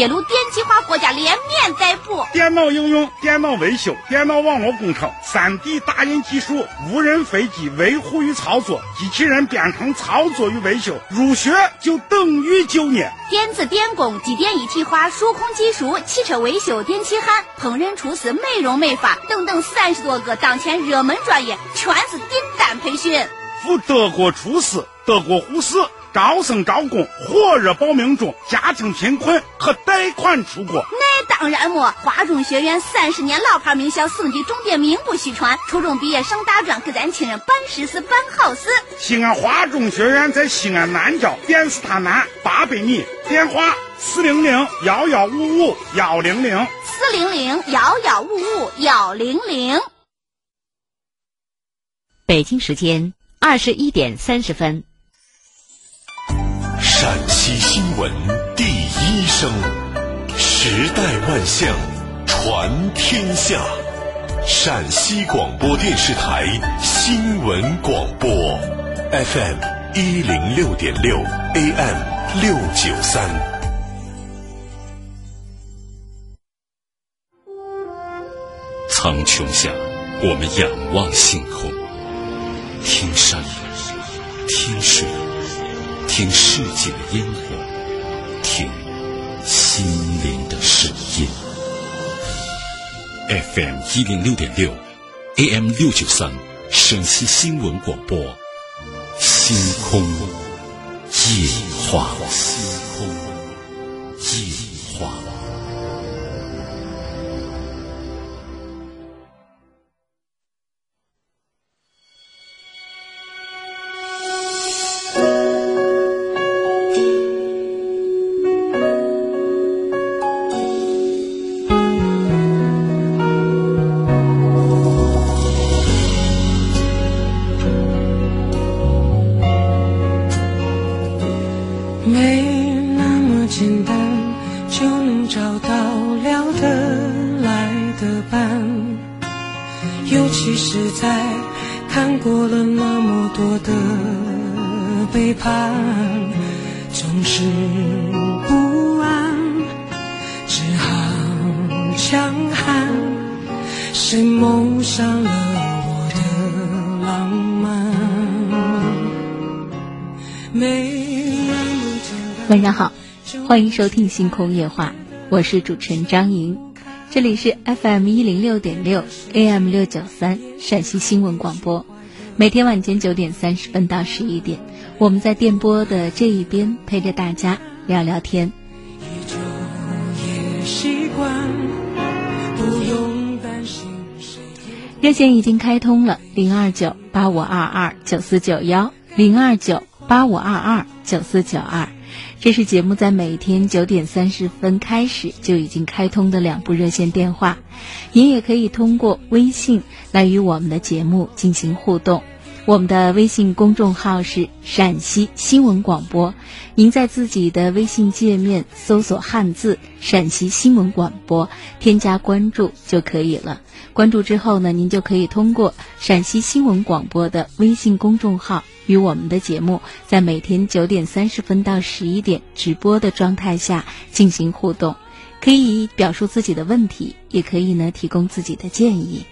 铁路电气化，国家连面带补。电脑应用、电脑维修、电脑网络工程、三 D 打印技术、无人飞机维护与操作、机器人编程操作与维修，入学就等于就业。电子电工、机电一体化、数控技术、汽车维修、电气焊、烹饪厨师、美容美发等等三十多个当前热门专业，全是订单培训。赴德国厨师、德国护士。招生招工火热报名中，家庭贫困可贷款出国。那当然么，华中学院三十年老牌名校，省级重点名不虚传。初中毕业上大专，给咱亲人办实事办好事。西安华中学院在西安南郊电视塔南八百米，电话四零零幺幺五五幺零零四零零幺幺五五幺零零。北京时间二十一点三十分。陕西新闻第一声，时代万象，传天下。陕西广播电视台新闻广播，FM 一零六点六，AM 六九三。苍穹下，我们仰望星空，听山，听水。听世界的烟火，听心灵的声音。FM 一零六点六，AM 六九三，陕西新闻广播，星空夜话。欢迎收听《星空夜话》，我是主持人张莹，这里是 FM 一零六点六 AM 六九三陕西新闻广播，每天晚间九点三十分到十一点，我们在电波的这一边陪着大家聊聊天。热线已经开通了，零二九八五二二九四九幺，零二九八五二二九四九二。这是节目在每天九点三十分开始就已经开通的两部热线电话，您也可以通过微信来与我们的节目进行互动。我们的微信公众号是陕西新闻广播，您在自己的微信界面搜索汉字“陕西新闻广播”，添加关注就可以了。关注之后呢，您就可以通过陕西新闻广播的微信公众号。与我们的节目在每天九点三十分到十一点直播的状态下进行互动，可以表述自己的问题，也可以呢提供自己的建议。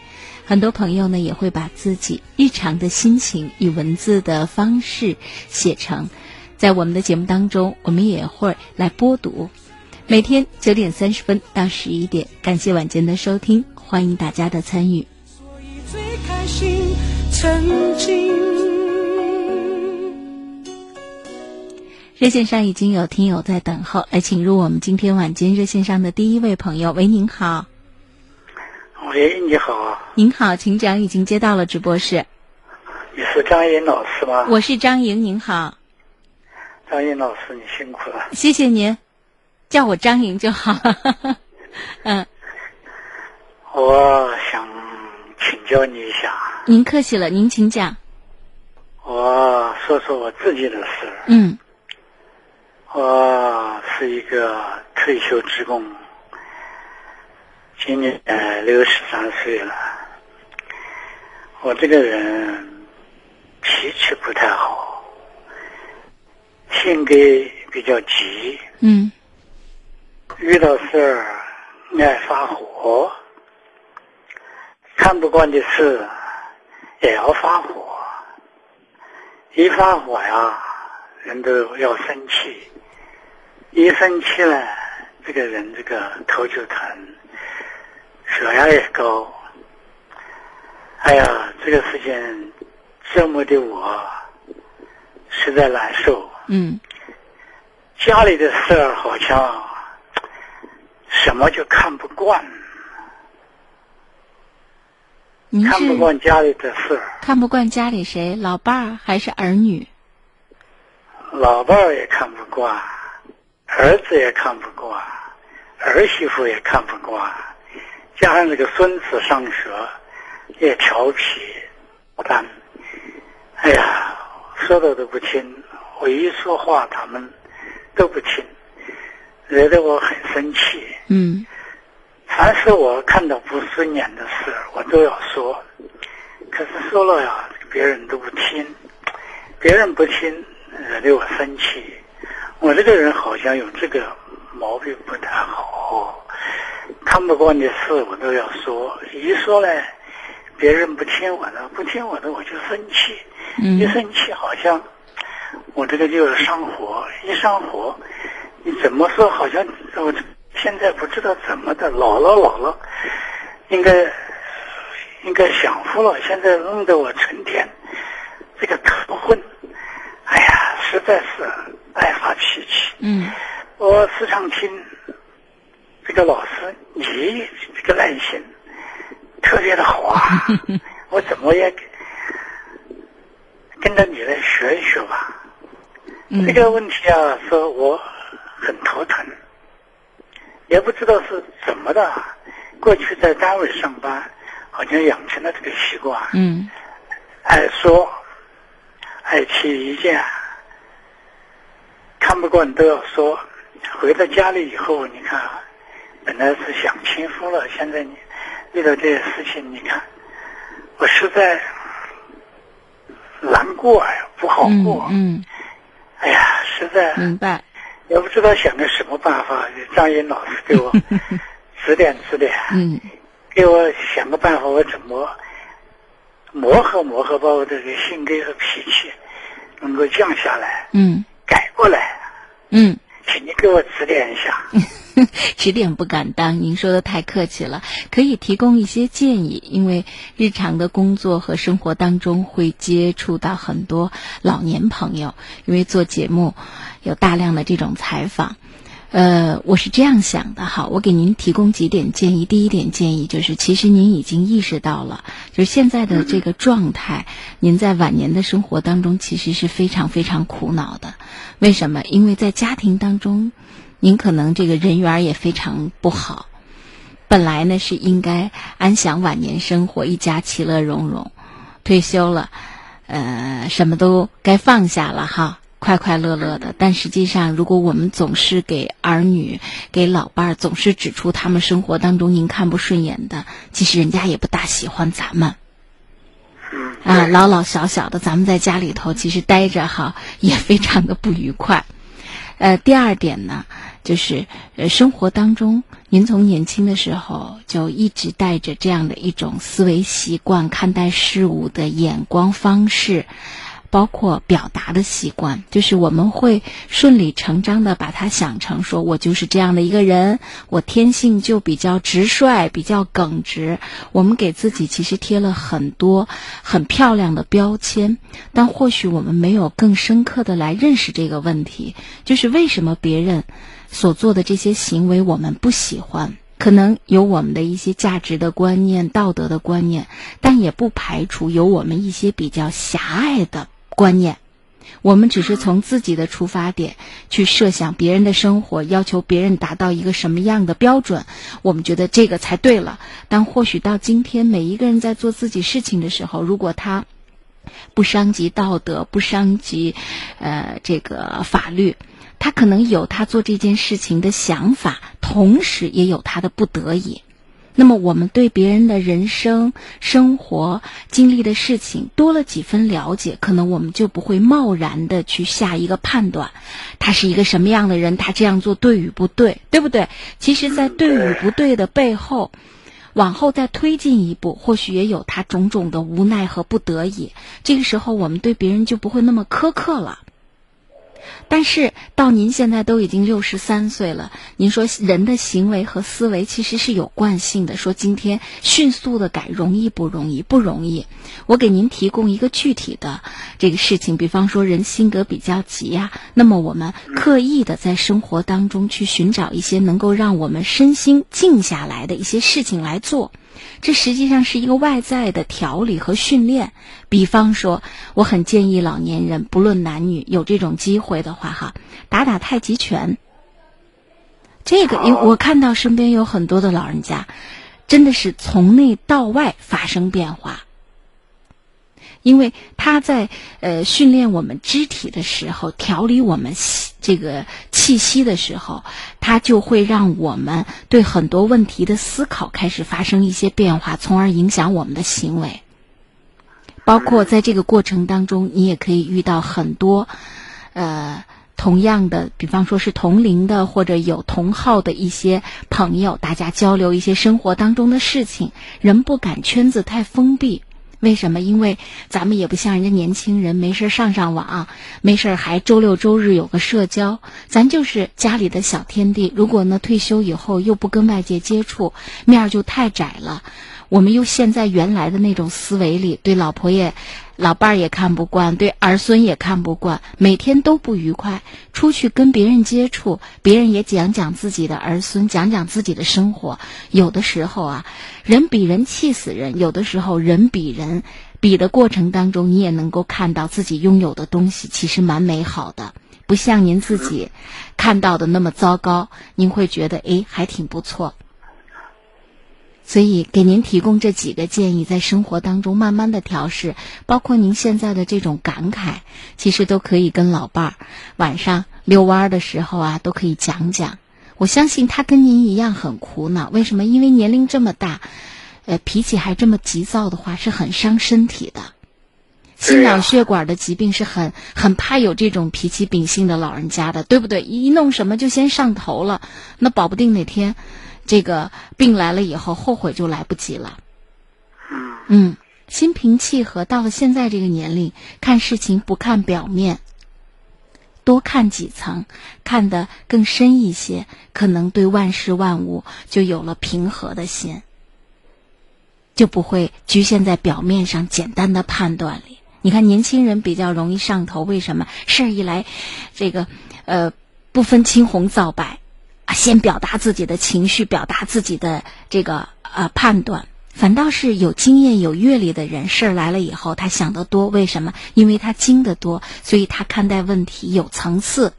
很多朋友呢也会把自己日常的心情以文字的方式写成，在我们的节目当中，我们也会来播读。每天九点三十分到十一点，感谢晚间的收听，欢迎大家的参与。所以最开心曾经。热线上已经有听友在等候，来请入我们今天晚间热线上的第一位朋友。喂，您好。喂，你好。您好，请讲，已经接到了直播室。你是张莹老师吗？我是张莹，您好。张莹老师，你辛苦了。谢谢您，叫我张莹就好。嗯。我想请教你一下。您客气了，您请讲。我说说我自己的事。嗯。我是一个退休职工，今年六十三岁了。我这个人脾气不太好，性格比较急。嗯。遇到事儿爱发火，看不惯的事也要发火。一发火呀，人都要生气。一生气呢，这个人这个头就疼，血压也高。哎呀，这个事情折磨的我实在难受。嗯家里的事儿好像什么就看不惯，您看不惯家里的事儿，看不惯家里谁，老伴儿还是儿女？老伴儿也看不惯，儿子也看不惯，儿媳妇也看不惯，加上这个孙子上学也调皮，但哎呀，说的都不听，我一说话他们都不听，惹得我很生气。嗯凡是我看到不顺眼的事，我都要说。可是说了呀，别人都不听，别人不听，惹得我生气。我这个人好像有这个毛病不太好，看不惯的事我都要说，一说呢，别人不听我的，不听我的我就生气，一嗯生气好像我这个就是上火，一上火，你怎么说好像我现在不知道怎么的，老了老了，应该应该享福了，现在弄得我成天这个头昏，哎呀，实在是爱发脾气。嗯。我时常听这个老师，你这个耐心特别的好啊，我怎么也跟着你来学一学吧。嗯这个问题啊，说我很头疼，也不知道是怎么的。过去在单位上班，好像养成了这个习惯，嗯爱说，爱提意见，看不惯都要说。回到家里以后，你看，本来是享清福了，现在你遇到这些事情，你看，我实在难过呀，不好嗯过。嗯，哎呀，实在明白。也不知道想个什么办法，张英老师给我 指点指点，嗯给我想个办法，我怎么磨合磨合，把我这个性格和脾气能够降下来，嗯改过来，嗯。请你给我指点一下。指点不敢当，您说的太客气了，可以提供一些建议。因为日常的工作和生活当中会接触到很多老年朋友，因为做节目有大量的这种采访。呃，我是这样想的哈，我给您提供几点建议。第一点建议就是，其实您已经意识到了，就是现在的这个状态，您在晚年的生活当中其实是非常非常苦恼的。为什么？因为在家庭当中，您可能这个人缘也非常不好。本来呢是应该安享晚年生活，一家其乐融融，退休了，呃，什么都该放下了哈。快快乐乐的，但实际上，如果我们总是给儿女、给老伴儿总是指出他们生活当中您看不顺眼的，其实人家也不大喜欢咱们。嗯，啊，老老小小的，咱们在家里头其实待着哈，也非常的不愉快。呃，第二点呢，就是呃，生活当中，您从年轻的时候就一直带着这样的一种思维习惯，看待事物的眼光方式。包括表达的习惯，就是我们会顺理成章的把它想成说，我就是这样的一个人，我天性就比较直率，比较耿直。我们给自己其实贴了很多很漂亮的标签，但或许我们没有更深刻的来认识这个问题，就是为什么别人所做的这些行为我们不喜欢。可能有我们的一些价值的观念、道德的观念，但也不排除有我们一些比较狭隘的观念。我们只是从自己的出发点去设想别人的生活，要求别人达到一个什么样的标准，我们觉得这个才对了。但或许到今天，每一个人在做自己事情的时候，如果他不伤及道德，不伤及呃这个法律。他可能有他做这件事情的想法，同时也有他的不得已。那么我们对别人的人生、生活经历的事情多了几分了解，可能我们就不会贸然的去下一个判断，他是一个什么样的人，他这样做对与不对，对不对？其实，在对与不对的背后。往后再推进一步，或许也有他种种的无奈和不得已。这个时候，我们对别人就不会那么苛刻了。但是到您现在都已经六十三岁了，您说人的行为和思维其实是有惯性的。说今天迅速的改容易不容易？不容易。我给您提供一个具体的这个事情，比方说人性格比较急呀，那么我们刻意的在生活当中去寻找一些能够让我们身心静下来的一些事情来做。这实际上是一个外在的调理和训练。比方说，我很建议老年人，不论男女，有这种机会的话，哈，打打太极拳。这个，因为我看到身边有很多的老人家，真的是从内到外发生变化。因为他在呃训练我们肢体的时候，调理我们这个气息的时候，他就会让我们对很多问题的思考开始发生一些变化，从而影响我们的行为。包括在这个过程当中，你也可以遇到很多呃同样的，比方说是同龄的或者有同好的一些朋友，大家交流一些生活当中的事情。人不敢圈子太封闭。为什么？因为咱们也不像人家年轻人，没事上上网，没事还周六周日有个社交。咱就是家里的小天地。如果呢退休以后又不跟外界接触，面儿就太窄了。我们又陷在原来的那种思维里，对老婆也。老伴儿也看不惯，对儿孙也看不惯，每天都不愉快。出去跟别人接触，别人也讲讲自己的儿孙，讲讲自己的生活。有的时候啊，人比人气死人；有的时候，人比人比的过程当中，你也能够看到自己拥有的东西其实蛮美好的，不像您自己看到的那么糟糕。您会觉得，诶，还挺不错。所以，给您提供这几个建议，在生活当中慢慢的调试，包括您现在的这种感慨，其实都可以跟老伴儿晚上遛弯儿的时候啊，都可以讲讲。我相信他跟您一样很苦恼，为什么？因为年龄这么大，呃，脾气还这么急躁的话，是很伤身体的。心脑血管的疾病是很很怕有这种脾气秉性的老人家的，对不对？一弄什么就先上头了，那保不定哪天。这个病来了以后，后悔就来不及了。嗯，心平气和，到了现在这个年龄，看事情不看表面，多看几层，看得更深一些，可能对万事万物就有了平和的心，就不会局限在表面上简单的判断里。你看，年轻人比较容易上头，为什么？事儿一来，这个呃，不分青红皂白。啊先表达自己的情绪，表达自己的这个呃判断，反倒是有经验、有阅历的人，事儿来了以后，他想得多。为什么？因为他经得多，所以他看待问题有层次、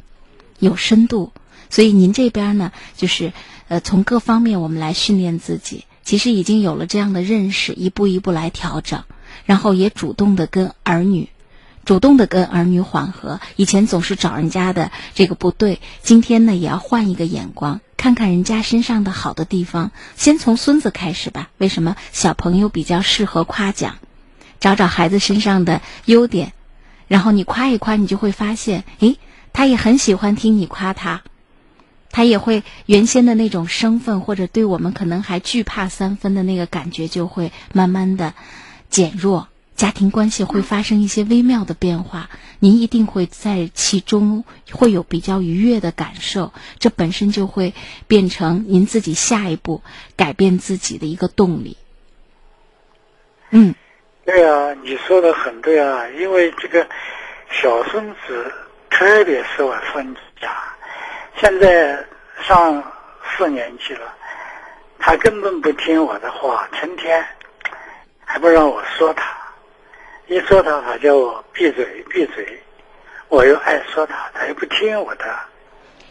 有深度。所以您这边呢，就是呃从各方面我们来训练自己，其实已经有了这样的认识，一步一步来调整，然后也主动的跟儿女。主动的跟儿女缓和，以前总是找人家的这个不对，今天呢也要换一个眼光，看看人家身上的好的地方。先从孙子开始吧。为什么小朋友比较适合夸奖？找找孩子身上的优点，然后你夸一夸，你就会发现，诶，他也很喜欢听你夸他，他也会原先的那种生分或者对我们可能还惧怕三分的那个感觉就会慢慢的减弱。家庭关系会发生一些微妙的变化，您一定会在其中会有比较愉悦的感受，这本身就会变成您自己下一步改变自己的一个动力。嗯，对啊，你说的很对啊，因为这个小孙子特别是我孙子家，现在上四年级了，他根本不听我的话，成天还不让我说他。一说他，他叫我闭嘴闭嘴，我又爱说他，他又不听我的。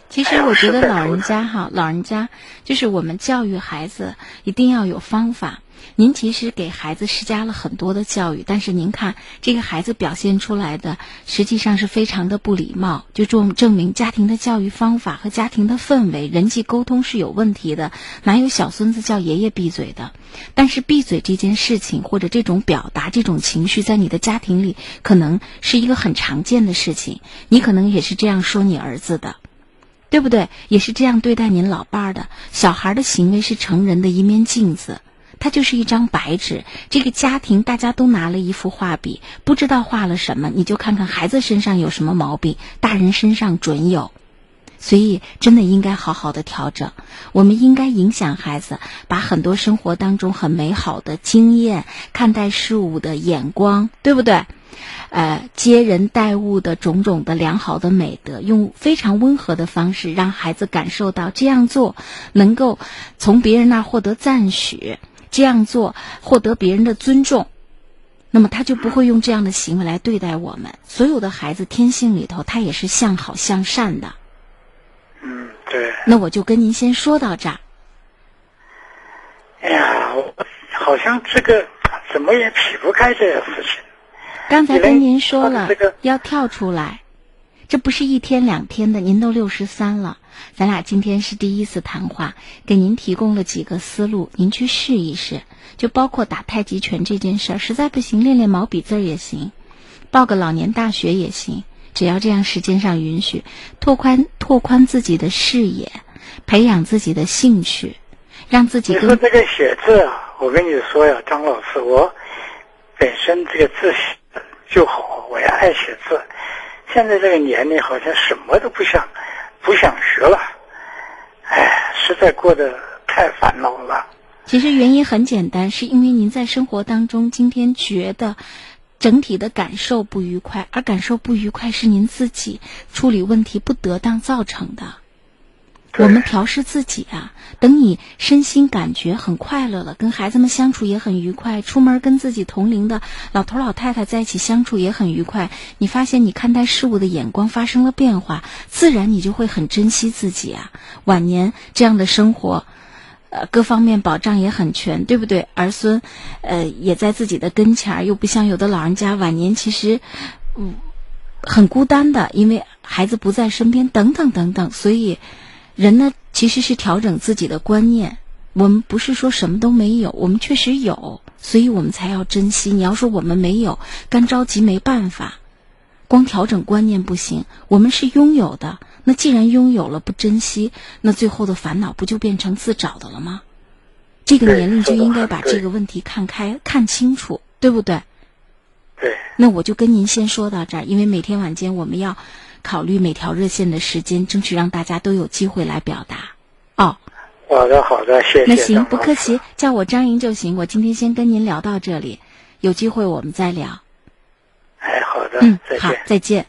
其实我觉得老人家哈，老人家就是我们教育孩子一定要有方法。您其实给孩子施加了很多的教育，但是您看这个孩子表现出来的，实际上是非常的不礼貌，就证证明家庭的教育方法和家庭的氛围、人际沟通是有问题的。哪有小孙子叫爷爷闭嘴的？但是闭嘴这件事情或者这种表达、这种情绪，在你的家庭里可能是一个很常见的事情。你可能也是这样说你儿子的，对不对？也是这样对待您老伴儿的。小孩的行为是成人的一面镜子。它就是一张白纸，这个家庭大家都拿了一幅画笔，不知道画了什么，你就看看孩子身上有什么毛病，大人身上准有，所以真的应该好好的调整。我们应该影响孩子，把很多生活当中很美好的经验、看待事物的眼光，对不对？呃，接人待物的种种的良好的美德，用非常温和的方式，让孩子感受到这样做能够从别人那儿获得赞许。这样做获得别人的尊重，那么他就不会用这样的行为来对待我们。所有的孩子天性里头，他也是向好向善的。嗯，对。那我就跟您先说到这儿。哎呀，我好像这个怎么也撇不开这个事情。刚才跟您说了，要跳出来。这不是一天两天的，您都六十三了，咱俩今天是第一次谈话，给您提供了几个思路，您去试一试。就包括打太极拳这件事儿，实在不行练练毛笔字儿也行，报个老年大学也行，只要这样时间上允许，拓宽拓宽自己的视野，培养自己的兴趣，让自己。你说这个写字啊，我跟你说呀，张老师，我本身这个字写就好，我也爱写字。现在这个年龄好像什么都不想，不想学了，哎，实在过得太烦恼了。其实原因很简单，是因为您在生活当中今天觉得整体的感受不愉快，而感受不愉快是您自己处理问题不得当造成的。我们调试自己啊，等你身心感觉很快乐了，跟孩子们相处也很愉快，出门跟自己同龄的老头老太太在一起相处也很愉快。你发现你看待事物的眼光发生了变化，自然你就会很珍惜自己啊。晚年这样的生活，呃，各方面保障也很全，对不对？儿孙，呃，也在自己的跟前儿，又不像有的老人家晚年其实，嗯，很孤单的，因为孩子不在身边，等等等等，所以。人呢，其实是调整自己的观念。我们不是说什么都没有，我们确实有，所以我们才要珍惜。你要说我们没有，干着急没办法。光调整观念不行，我们是拥有的。那既然拥有了，不珍惜，那最后的烦恼不就变成自找的了吗？这个年龄就应该把这个问题看开、看清楚，对不对？对。那我就跟您先说到这儿，因为每天晚间我们要。考虑每条热线的时间，争取让大家都有机会来表达。哦，好的，好的，谢谢。那行，不客气，叫我张莹就行。我今天先跟您聊到这里，有机会我们再聊。哎，好的，嗯，好，再见。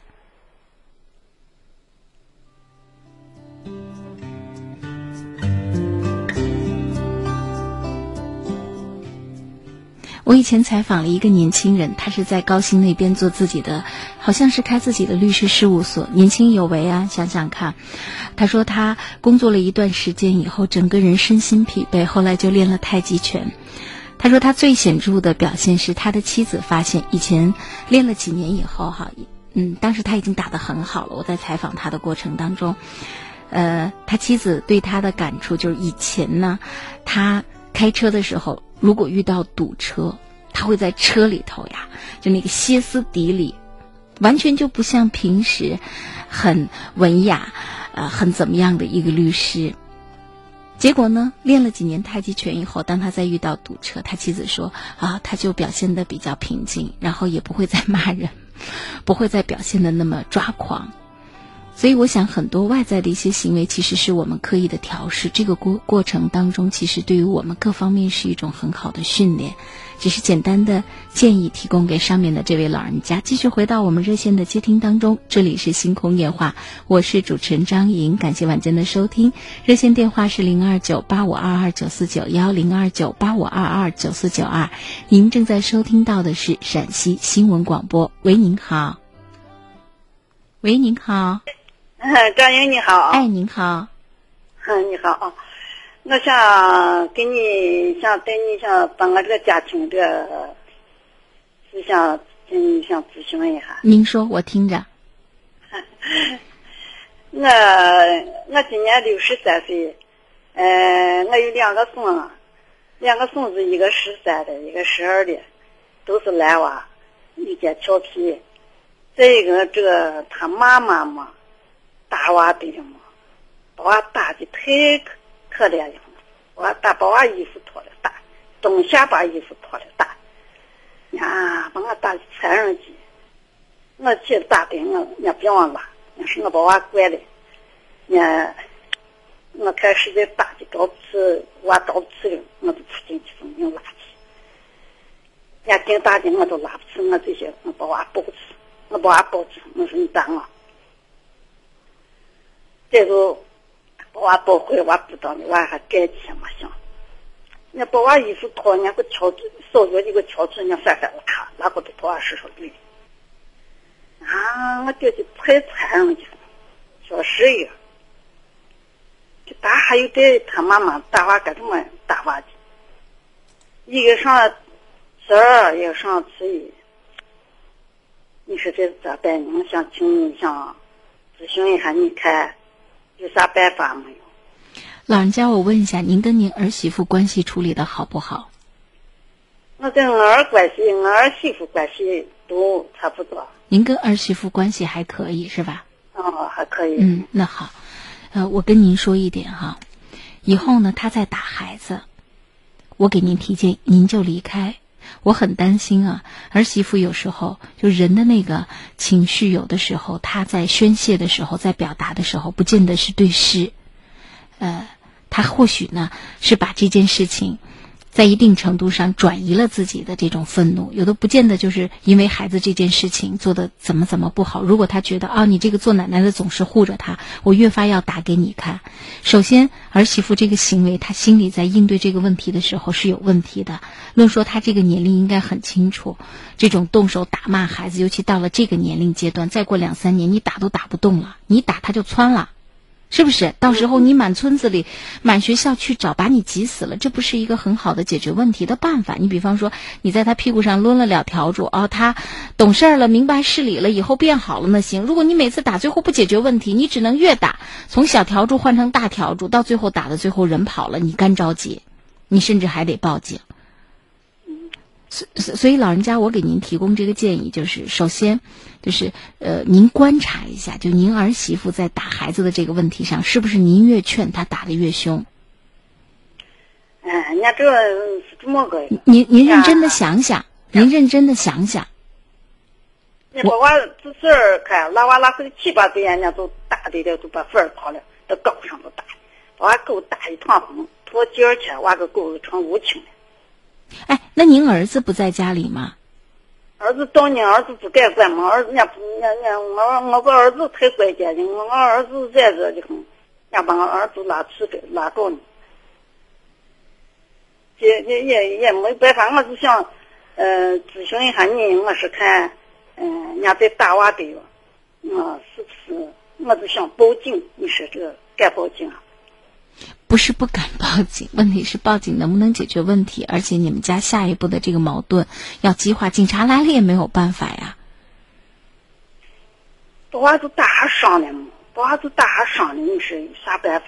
我以前采访了一个年轻人，他是在高新那边做自己的，好像是开自己的律师事务所，年轻有为啊！想想看，他说他工作了一段时间以后，整个人身心疲惫，后来就练了太极拳。他说他最显著的表现是他的妻子发现，以前练了几年以后，哈，嗯，当时他已经打得很好了。我在采访他的过程当中，呃，他妻子对他的感触就是以前呢，他开车的时候。如果遇到堵车，他会在车里头呀，就那个歇斯底里，完全就不像平时很文雅，呃，很怎么样的一个律师。结果呢，练了几年太极拳以后，当他再遇到堵车，他妻子说啊，他就表现的比较平静，然后也不会再骂人，不会再表现的那么抓狂。所以，我想很多外在的一些行为，其实是我们刻意的调试。这个过过程当中，其实对于我们各方面是一种很好的训练。只是简单的建议提供给上面的这位老人家。继续回到我们热线的接听当中，这里是星空夜话，我是主持人张莹，感谢晚间的收听。热线电话是零二九八五二二九四九幺零二九八五二二九四九二。您正在收听到的是陕西新闻广播。喂，您好。喂，您好。张英你好。哎，您好。嗯，你好啊。我想给你想对你想把我这个家庭的，是想嗯想咨询一下。您说，我听着。我我今年六十三岁，呃，我有两个孙，两个孙子，一个十三的，一个十二的，都是男娃，有点调皮。再一个，这个他妈妈嘛，打娃的嘛，把娃打的太可可怜了。我打把娃衣服脱了打，冬夏把衣服脱了打，呀，把我打的残忍极。我去打的我，你别忘了。那是我把娃惯的，那我看实在打的着次，娃着次了，我就出进去从硬拉起。人家顶打的我都拉不起，我这些我把娃抱住，我把娃抱住，我说你打我。再就把娃抱回，娃不当的，娃还改气嘛行。人家把娃衣服脱，人家给挑出，手脚就给挑出，人家翻翻拉，拉过头把娃手上捋。啊！我觉得太残忍了，小十一。这打还有带他妈妈打娃干什么打娃的？一个上十二，一个上初一。你说这咋办？我想请你想咨询一下，你看有啥办法没有？老人家，我问一下，您跟您儿媳妇关系处理的好不好？我跟我儿关系，我儿媳妇关系都差不多。您跟儿媳妇关系还可以是吧？哦，还可以。嗯，那好，呃，我跟您说一点哈，以后呢，他再打孩子，我给您提建议，您就离开。我很担心啊，儿媳妇有时候就人的那个情绪，有的时候她在宣泄的时候，在表达的时候，不见得是对事。呃，她或许呢是把这件事情。在一定程度上转移了自己的这种愤怒，有的不见得就是因为孩子这件事情做的怎么怎么不好。如果他觉得啊，你这个做奶奶的总是护着他，我越发要打给你看。首先，儿媳妇这个行为，她心里在应对这个问题的时候是有问题的。论说她这个年龄应该很清楚，这种动手打骂孩子，尤其到了这个年龄阶段，再过两三年，你打都打不动了，你打他就窜了。是不是？到时候你满村子里、满学校去找，把你急死了，这不是一个很好的解决问题的办法。你比方说，你在他屁股上抡了两条柱，哦，他懂事儿了，明白事理了，以后变好了，那行。如果你每次打最后不解决问题，你只能越打，从小条柱换成大条柱，到最后打的最后人跑了，你干着急，你甚至还得报警。所所以，老人家，我给您提供这个建议，就是首先，就是呃，您观察一下，就您儿媳妇在打孩子的这个问题上，是不是您越劝她打的越凶？哎，人家这是这么个。您您认真的想想，您认真的想想。你把娃这事儿看，拉娃拉回七八岁，人家都打的了，都把粉儿掏了，到高上都打，把娃狗打一团红，脱劲儿去，娃个狗成乌青了。哎，那您儿子不在家里吗？儿子当年儿子不敢管嘛，儿子家不，人家我我个儿子太乖见的，我我儿子在这就很，人家把我儿子拉出来拉着呢，也也也也没办法，我就想，呃，咨询一下你，我是看，嗯，人家在打娃的，我是不是，我就想报警，你说这个敢报警啊？不是不敢报警，问题是报警能不能解决问题？而且你们家下一步的这个矛盾要激化，警察来了也没有办法呀。把娃子打伤了嘛，把娃子打伤了，你说有啥办法？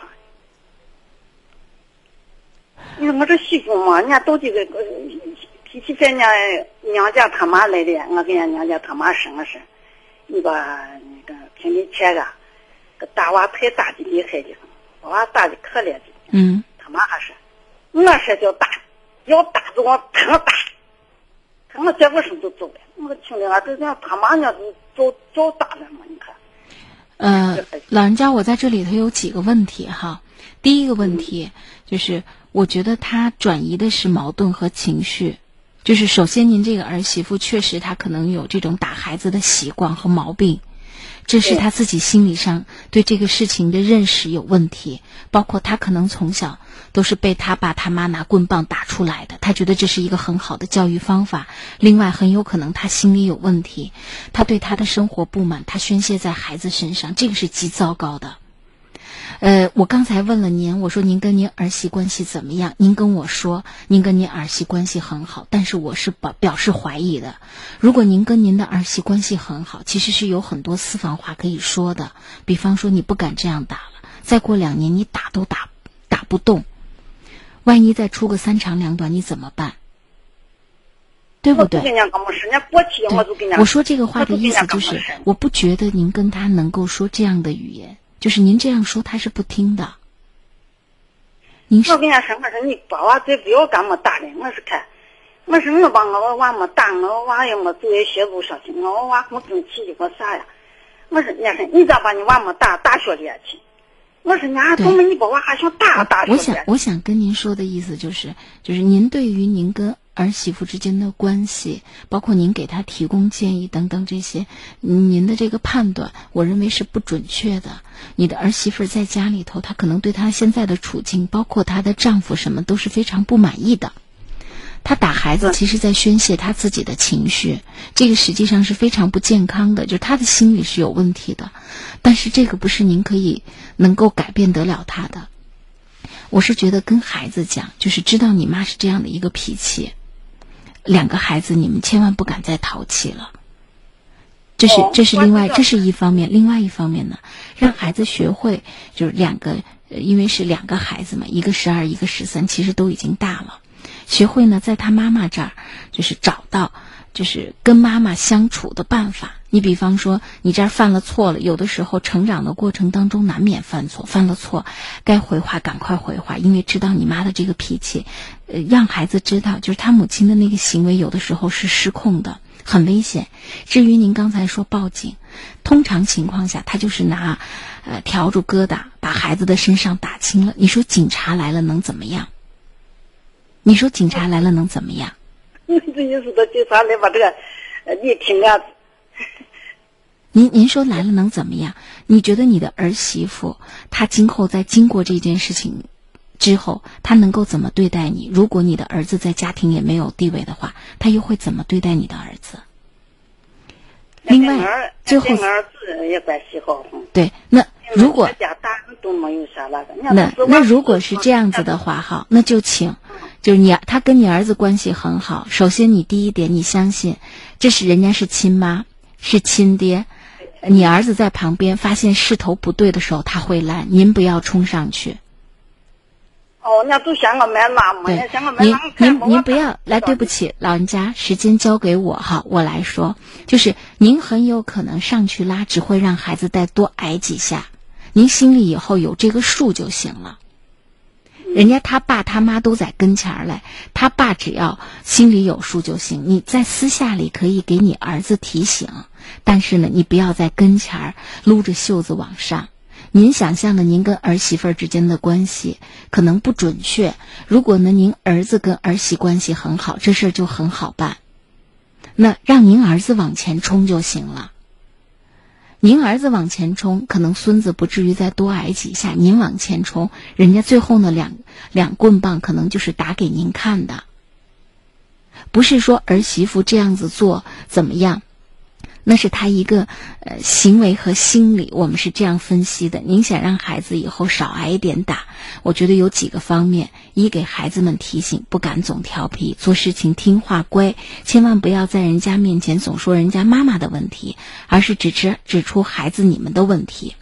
你说我这媳妇嘛，人家到底个脾气在，人家娘家他妈来的，我跟人家娘家他妈说了说，你把那个平地钱啊，个打娃太打的厉害的。把娃打的可怜的，嗯，他妈还说，我说叫打，要打就往疼打，疼我再不声就走了。我听的啊，这叫他妈呢，就就打了嘛，你看。呃，老人家，我在这里头有几个问题哈。第一个问题就是，我觉得他转移的是矛盾和情绪，就是首先您这个儿媳妇确实她可能有这种打孩子的习惯和毛病。这是他自己心理上对这个事情的认识有问题，包括他可能从小都是被他爸他妈拿棍棒打出来的，他觉得这是一个很好的教育方法。另外，很有可能他心理有问题，他对他的生活不满，他宣泄在孩子身上，这个是极糟糕的。呃，我刚才问了您，我说您跟您儿媳关系怎么样？您跟我说您跟您儿媳关系很好，但是我是表表示怀疑的。如果您跟您的儿媳关系很好，其实是有很多私房话可以说的，比方说你不敢这样打了，再过两年你打都打打不动，万一再出个三长两短，你怎么办？对不对？我说这个话的意思就是，我不觉得您跟他能够说这样的语言。就是您这样说，他是不听的。您我跟他说，我说你把娃再不要干么大的，我是看，我说我把我娃么打，我娃也没作业写不上去，我娃没争气的，我啥呀？我说你说你咋把你娃么打大学里去？我说你还怎么你把娃还想打大学？我想我想跟您说的意思就是，就是您对于您跟。儿媳妇之间的关系，包括您给他提供建议等等这些，您的这个判断，我认为是不准确的。你的儿媳妇在家里头，她可能对她现在的处境，包括她的丈夫什么，都是非常不满意的。她打孩子，其实在宣泄她自己的情绪，这个实际上是非常不健康的，就是她的心理是有问题的。但是这个不是您可以能够改变得了她的。我是觉得跟孩子讲，就是知道你妈是这样的一个脾气。两个孩子，你们千万不敢再淘气了。这是这是另外这是一方面，另外一方面呢，让孩子学会就是两个，因为是两个孩子嘛，一个十二，一个十三，其实都已经大了。学会呢，在他妈妈这儿就是找到就是跟妈妈相处的办法。你比方说，你这儿犯了错了，有的时候成长的过程当中难免犯错，犯了错，该回话赶快回话，因为知道你妈的这个脾气，呃，让孩子知道，就是他母亲的那个行为有的时候是失控的，很危险。至于您刚才说报警，通常情况下他就是拿，呃，笤帚疙瘩把孩子的身上打青了。你说警察来了能怎么样？你说警察来了能怎么样？这意思，的警察来把这个，呃，你听啊。您您说来了能怎么样？你觉得你的儿媳妇她今后在经过这件事情之后，她能够怎么对待你？如果你的儿子在家庭也没有地位的话，他又会怎么对待你的儿子？另外，最后儿子也关系好。对，那如果那那如果是这样子的话，哈，那就请，就是你他跟你儿子关系很好。首先，你第一点，你相信这是人家是亲妈，是亲爹。你儿子在旁边发现势头不对的时候，他会拦，您不要冲上去。哦，那都想我没拉嘛，想我买您您您不要来，对不起，老人家，时间交给我哈，我来说，就是您很有可能上去拉，只会让孩子再多挨几下，您心里以后有这个数就行了。人家他爸他妈都在跟前儿嘞，他爸只要心里有数就行。你在私下里可以给你儿子提醒，但是呢，你不要在跟前儿撸着袖子往上。您想象的您跟儿媳妇之间的关系可能不准确。如果呢，您儿子跟儿媳关系很好，这事儿就很好办。那让您儿子往前冲就行了。您儿子往前冲，可能孙子不至于再多挨几下。您往前冲，人家最后呢两两棍棒可能就是打给您看的，不是说儿媳妇这样子做怎么样。那是他一个呃行为和心理，我们是这样分析的。您想让孩子以后少挨一点打，我觉得有几个方面：一给孩子们提醒，不敢总调皮，做事情听话乖，千万不要在人家面前总说人家妈妈的问题，而是指指指出孩子你们的问题。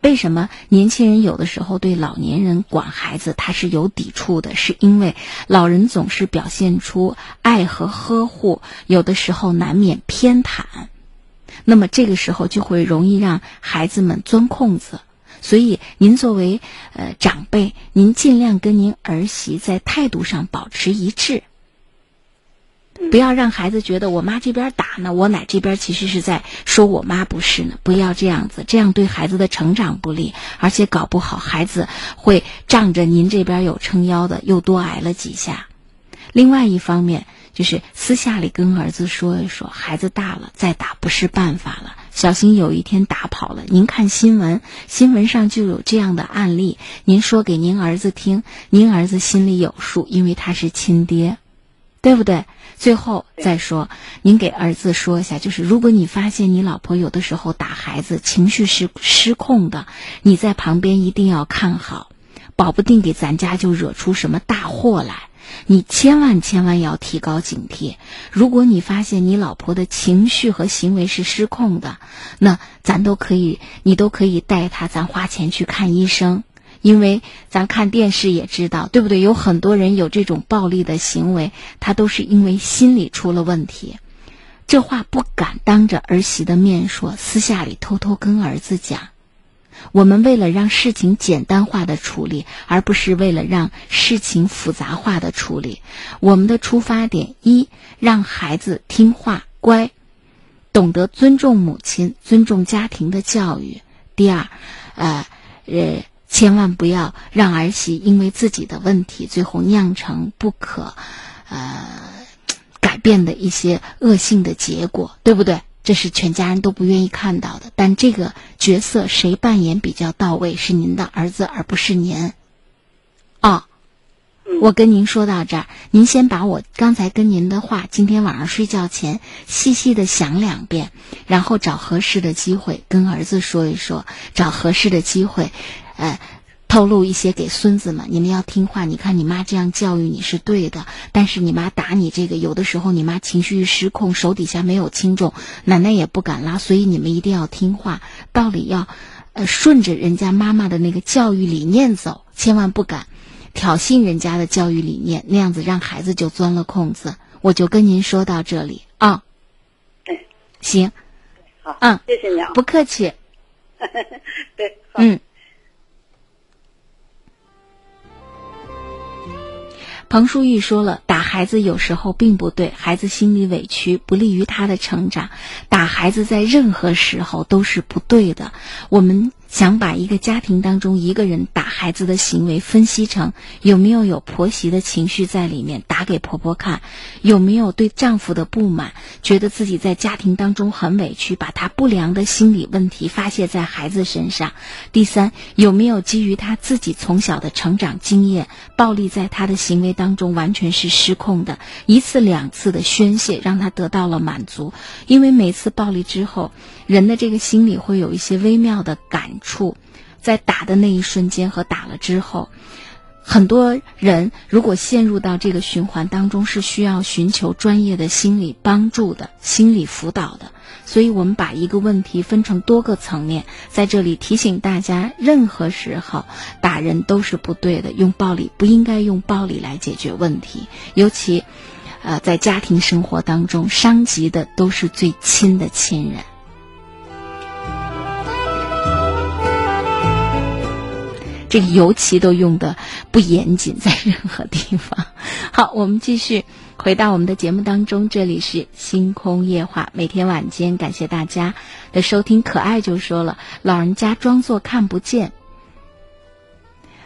为什么年轻人有的时候对老年人管孩子他是有抵触的？是因为老人总是表现出爱和呵护，有的时候难免偏袒。那么这个时候就会容易让孩子们钻空子，所以您作为呃长辈，您尽量跟您儿媳在态度上保持一致，不要让孩子觉得我妈这边打呢，我奶这边其实是在说我妈不是呢，不要这样子，这样对孩子的成长不利，而且搞不好孩子会仗着您这边有撑腰的，又多挨了几下。另外一方面。就是私下里跟儿子说一说，孩子大了再打不是办法了，小心有一天打跑了。您看新闻，新闻上就有这样的案例，您说给您儿子听，您儿子心里有数，因为他是亲爹，对不对？最后再说，您给儿子说一下，就是如果你发现你老婆有的时候打孩子，情绪是失控的，你在旁边一定要看好，保不定给咱家就惹出什么大祸来。你千万千万要提高警惕。如果你发现你老婆的情绪和行为是失控的，那咱都可以，你都可以带她，咱花钱去看医生。因为咱看电视也知道，对不对？有很多人有这种暴力的行为，他都是因为心理出了问题。这话不敢当着儿媳的面说，私下里偷偷跟儿子讲。我们为了让事情简单化的处理，而不是为了让事情复杂化的处理。我们的出发点一，让孩子听话乖，懂得尊重母亲，尊重家庭的教育。第二，呃，呃，千万不要让儿媳因为自己的问题，最后酿成不可，呃，改变的一些恶性的结果，对不对？这是全家人都不愿意看到的，但这个角色谁扮演比较到位？是您的儿子，而不是您。哦，我跟您说到这儿，您先把我刚才跟您的话，今天晚上睡觉前细细的想两遍，然后找合适的机会跟儿子说一说，找合适的机会，呃。透露一些给孙子们，你们要听话。你看你妈这样教育你是对的，但是你妈打你这个，有的时候你妈情绪失控，手底下没有轻重，奶奶也不敢拉，所以你们一定要听话，道理要，呃，顺着人家妈妈的那个教育理念走，千万不敢挑衅人家的教育理念，那样子让孩子就钻了空子。我就跟您说到这里啊。对，行，好，嗯，谢谢你啊。不客气。对，嗯。彭淑玉说了，打孩子有时候并不对，孩子心里委屈，不利于他的成长。打孩子在任何时候都是不对的。我们。想把一个家庭当中一个人打孩子的行为分析成有没有有婆媳的情绪在里面，打给婆婆看；有没有对丈夫的不满，觉得自己在家庭当中很委屈，把他不良的心理问题发泄在孩子身上。第三，有没有基于他自己从小的成长经验，暴力在他的行为当中完全是失控的，一次两次的宣泄让他得到了满足。因为每次暴力之后，人的这个心里会有一些微妙的感。处，在打的那一瞬间和打了之后，很多人如果陷入到这个循环当中，是需要寻求专业的心理帮助的、心理辅导的。所以，我们把一个问题分成多个层面，在这里提醒大家：任何时候打人都是不对的，用暴力不应该用暴力来解决问题。尤其，呃，在家庭生活当中，伤及的都是最亲的亲人。这个尤其都用的不严谨，在任何地方。好，我们继续回到我们的节目当中。这里是星空夜话，每天晚间感谢大家的收听。可爱就说了，老人家装作看不见。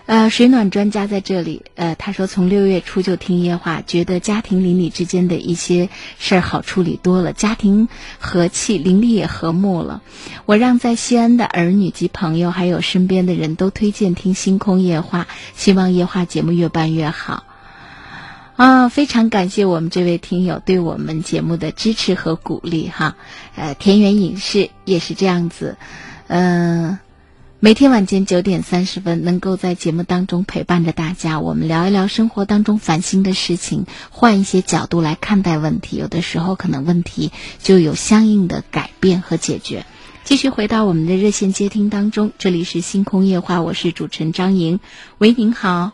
呃，水暖专家在这里。呃，他说从六月初就听夜话，觉得家庭邻里之间的一些事儿好处理多了，家庭和气，邻里也和睦了。我让在西安的儿女及朋友，还有身边的人都推荐听星空夜话，希望夜话节目越办越好。啊，非常感谢我们这位听友对我们节目的支持和鼓励哈。呃，田园影视也是这样子，嗯。每天晚间九点三十分，能够在节目当中陪伴着大家，我们聊一聊生活当中烦心的事情，换一些角度来看待问题。有的时候可能问题就有相应的改变和解决。继续回到我们的热线接听当中，这里是星空夜话，我是主持人张莹。喂，您好。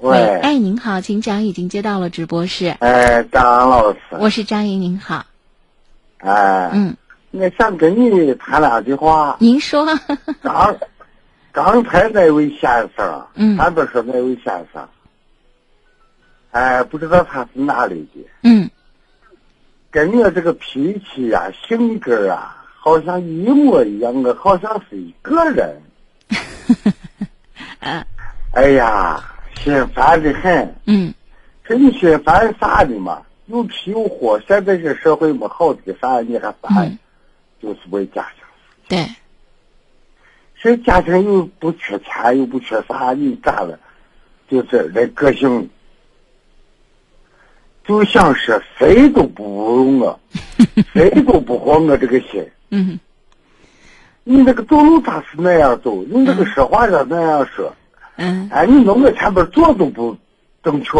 喂，哎，您好，请讲，已经接到了直播室。哎，张老师。我是张莹，您好。哎。嗯。我想跟你谈两句话。您说。刚刚才那位先生，嗯，他不是那位先生，哎，不知道他是哪里的，嗯，跟我这个脾气呀、性格啊，好像一模一样，我好像是一个人。嗯。哎呀，心烦的很。嗯。真心烦啥的嘛？又皮又火，现在这社会没好的啥，你还烦？嗯就是为家庭。对，所以家庭又不缺钱，又不缺啥，你咋了？就是那个性，就像是谁都不如我，谁都不和我这个心。嗯你那个走路咋是那样走？你那个说话咋那样说？嗯哎，你弄我前边坐都不正确。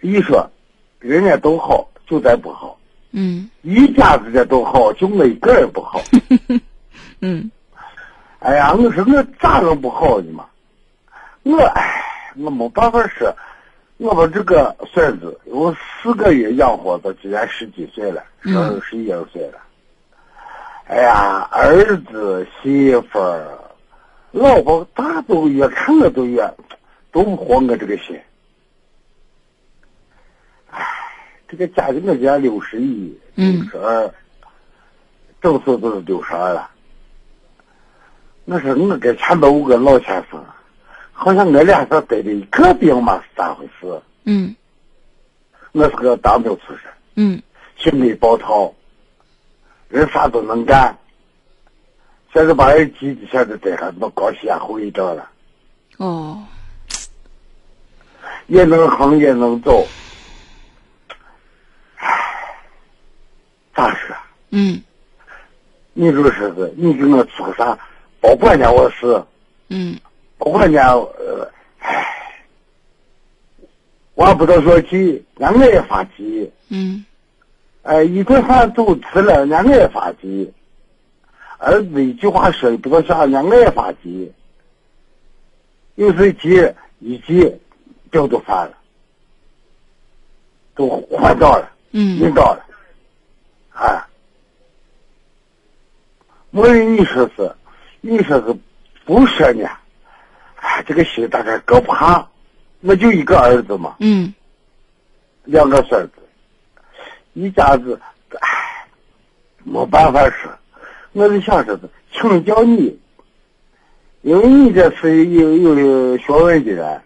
一说，人家都好，就咱不好；嗯一家子的都好，就我一个人不好。嗯哎呀，我说我咋能不好呢嘛？我哎，我没办法说，我把这个孙子我四个月养活到今年十几岁了，十二十一二岁了。哎呀，儿子、媳妇儿、老婆，大都越看我都越都不和我这个心。哎，这个家庭我家六十一、嗯六十二，正数都是六十二了。我是我跟前边五个老先生，好像我俩是得了一个病嘛，是咋回事？嗯我是个当兵出身，嗯心里暴躁，人啥都能干。现在把人急的，现在得还没高血压后遗症了，哦也能横也能走。咋说？嗯你就是是，你给我出个啥？保管件我是，嗯保管件呃，唉，我也不知道说急，让我也发急。嗯哎，一顿饭都吃了，让我也发急。儿子一句话说的不知道啥，让我也发急。有时急一急，病都犯了，都昏倒了，晕嗯倒了，啊！我人你说是，你说是不说呢？哎，这个心大概搁不下。我就一个儿子嘛，嗯两个孙子，一家子，唉，没办法说。我是想说是请教你，因为你这是有有学问的人，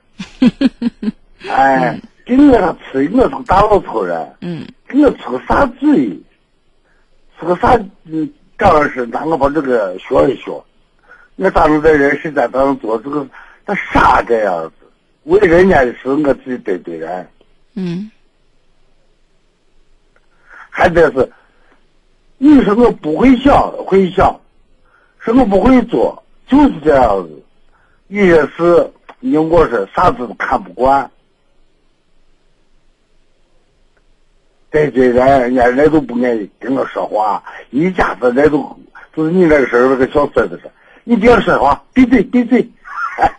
哎，给我他吃，我是个大老头人，嗯给我出个啥主意，这个啥嗯，当然是让我把这个学一学，我咋能在人世间当中做这个他啥这样子？为人家的事，我自己得罪人。嗯还得是，你说我不会想，会想，说我不会做，就是这样子。有些事，你我说啥子都看不惯，得罪人，人家人都不愿意跟我说话，一家子人都就是你那个时候那个小孙子说，你别说话，闭嘴闭嘴，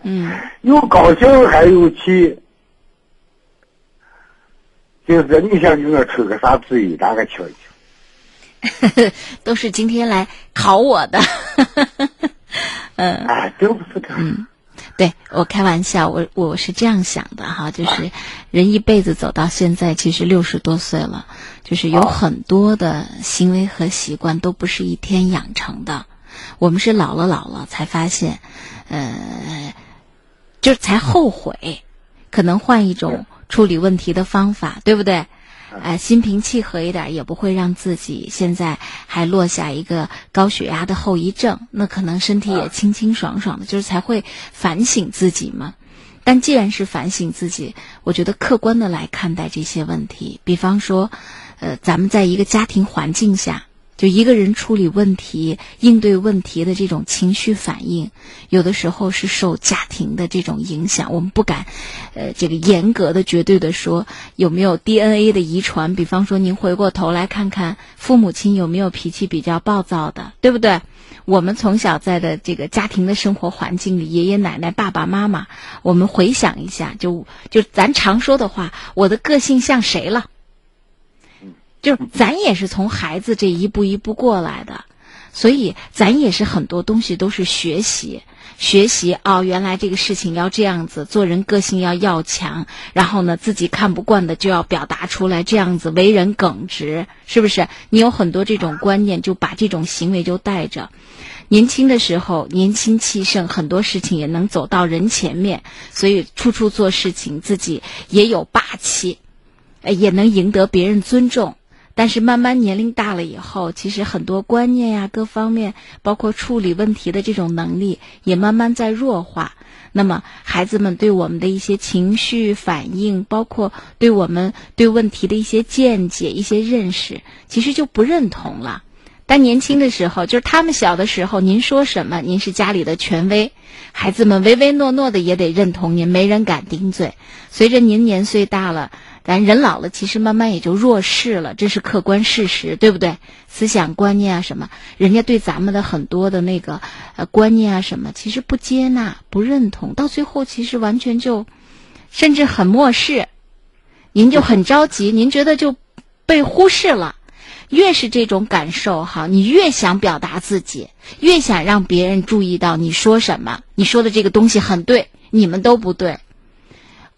嗯 又高兴还有气。就是你想给我出个啥主意，让我听一听。都是今天来考我的。嗯，哎，真不是这样。对我开玩笑，我我是这样想的哈，就是人一辈子走到现在，其实六十多岁了，就是有很多的行为和习惯都不是一天养成的。我们是老了老了才发现，呃，就是才后悔，可能换一种处理问题的方法，对不对？哎，心平气和一点，也不会让自己现在还落下一个高血压的后遗症。那可能身体也清清爽爽的，就是才会反省自己嘛。但既然是反省自己，我觉得客观的来看待这些问题，比方说，呃，咱们在一个家庭环境下。就一个人处理问题、应对问题的这种情绪反应，有的时候是受家庭的这种影响。我们不敢，呃，这个严格的、绝对的说有没有 DNA 的遗传。比方说，您回过头来看看父母亲有没有脾气比较暴躁的，对不对？我们从小在的这个家庭的生活环境里，爷爷奶奶、爸爸妈妈，我们回想一下，就就咱常说的话，我的个性像谁了？就是咱也是从孩子这一步一步过来的，所以咱也是很多东西都是学习。学习哦，原来这个事情要这样子，做人个性要要强，然后呢，自己看不惯的就要表达出来，这样子为人耿直，是不是？你有很多这种观念，就把这种行为就带着。年轻的时候年轻气盛，很多事情也能走到人前面，所以处处做事情自己也有霸气，呃，也能赢得别人尊重。但是慢慢年龄大了以后，其实很多观念呀、各方面，包括处理问题的这种能力，也慢慢在弱化。那么孩子们对我们的一些情绪反应，包括对我们对问题的一些见解、一些认识，其实就不认同了。但年轻的时候，就是他们小的时候，您说什么，您是家里的权威，孩子们唯唯诺诺的也得认同您，没人敢顶嘴。随着您年岁大了，咱人老了，其实慢慢也就弱势了，这是客观事实，对不对？思想观念啊什么，人家对咱们的很多的那个呃观念啊什么，其实不接纳、不认同，到最后其实完全就，甚至很漠视，您就很着急，您觉得就被忽视了。越是这种感受哈，你越想表达自己，越想让别人注意到你说什么，你说的这个东西很对，你们都不对。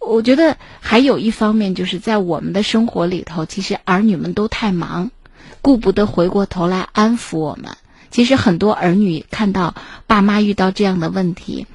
我觉得还有一方面，就是在我们的生活里头，其实儿女们都太忙，顾不得回过头来安抚我们。其实很多儿女看到爸妈遇到这样的问题，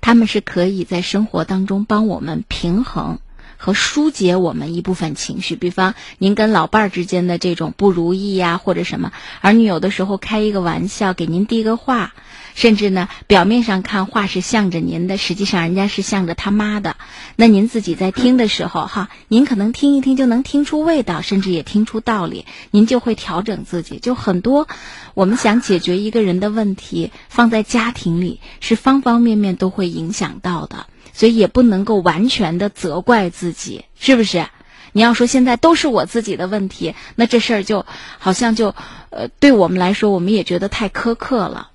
他们是可以在生活当中帮我们平衡。和疏解我们一部分情绪，比方您跟老伴儿之间的这种不如意呀，或者什么，儿女有的时候开一个玩笑，给您递个话，甚至呢，表面上看话是向着您的，实际上人家是向着他妈的。那您自己在听的时候，哈，您可能听一听就能听出味道，甚至也听出道理，您就会调整自己。就很多，我们想解决一个人的问题，放在家庭里是方方面面都会影响到的。所以也不能够完全的责怪自己，是不是？你要说现在都是我自己的问题，那这事儿就好像就，呃，对我们来说，我们也觉得太苛刻了。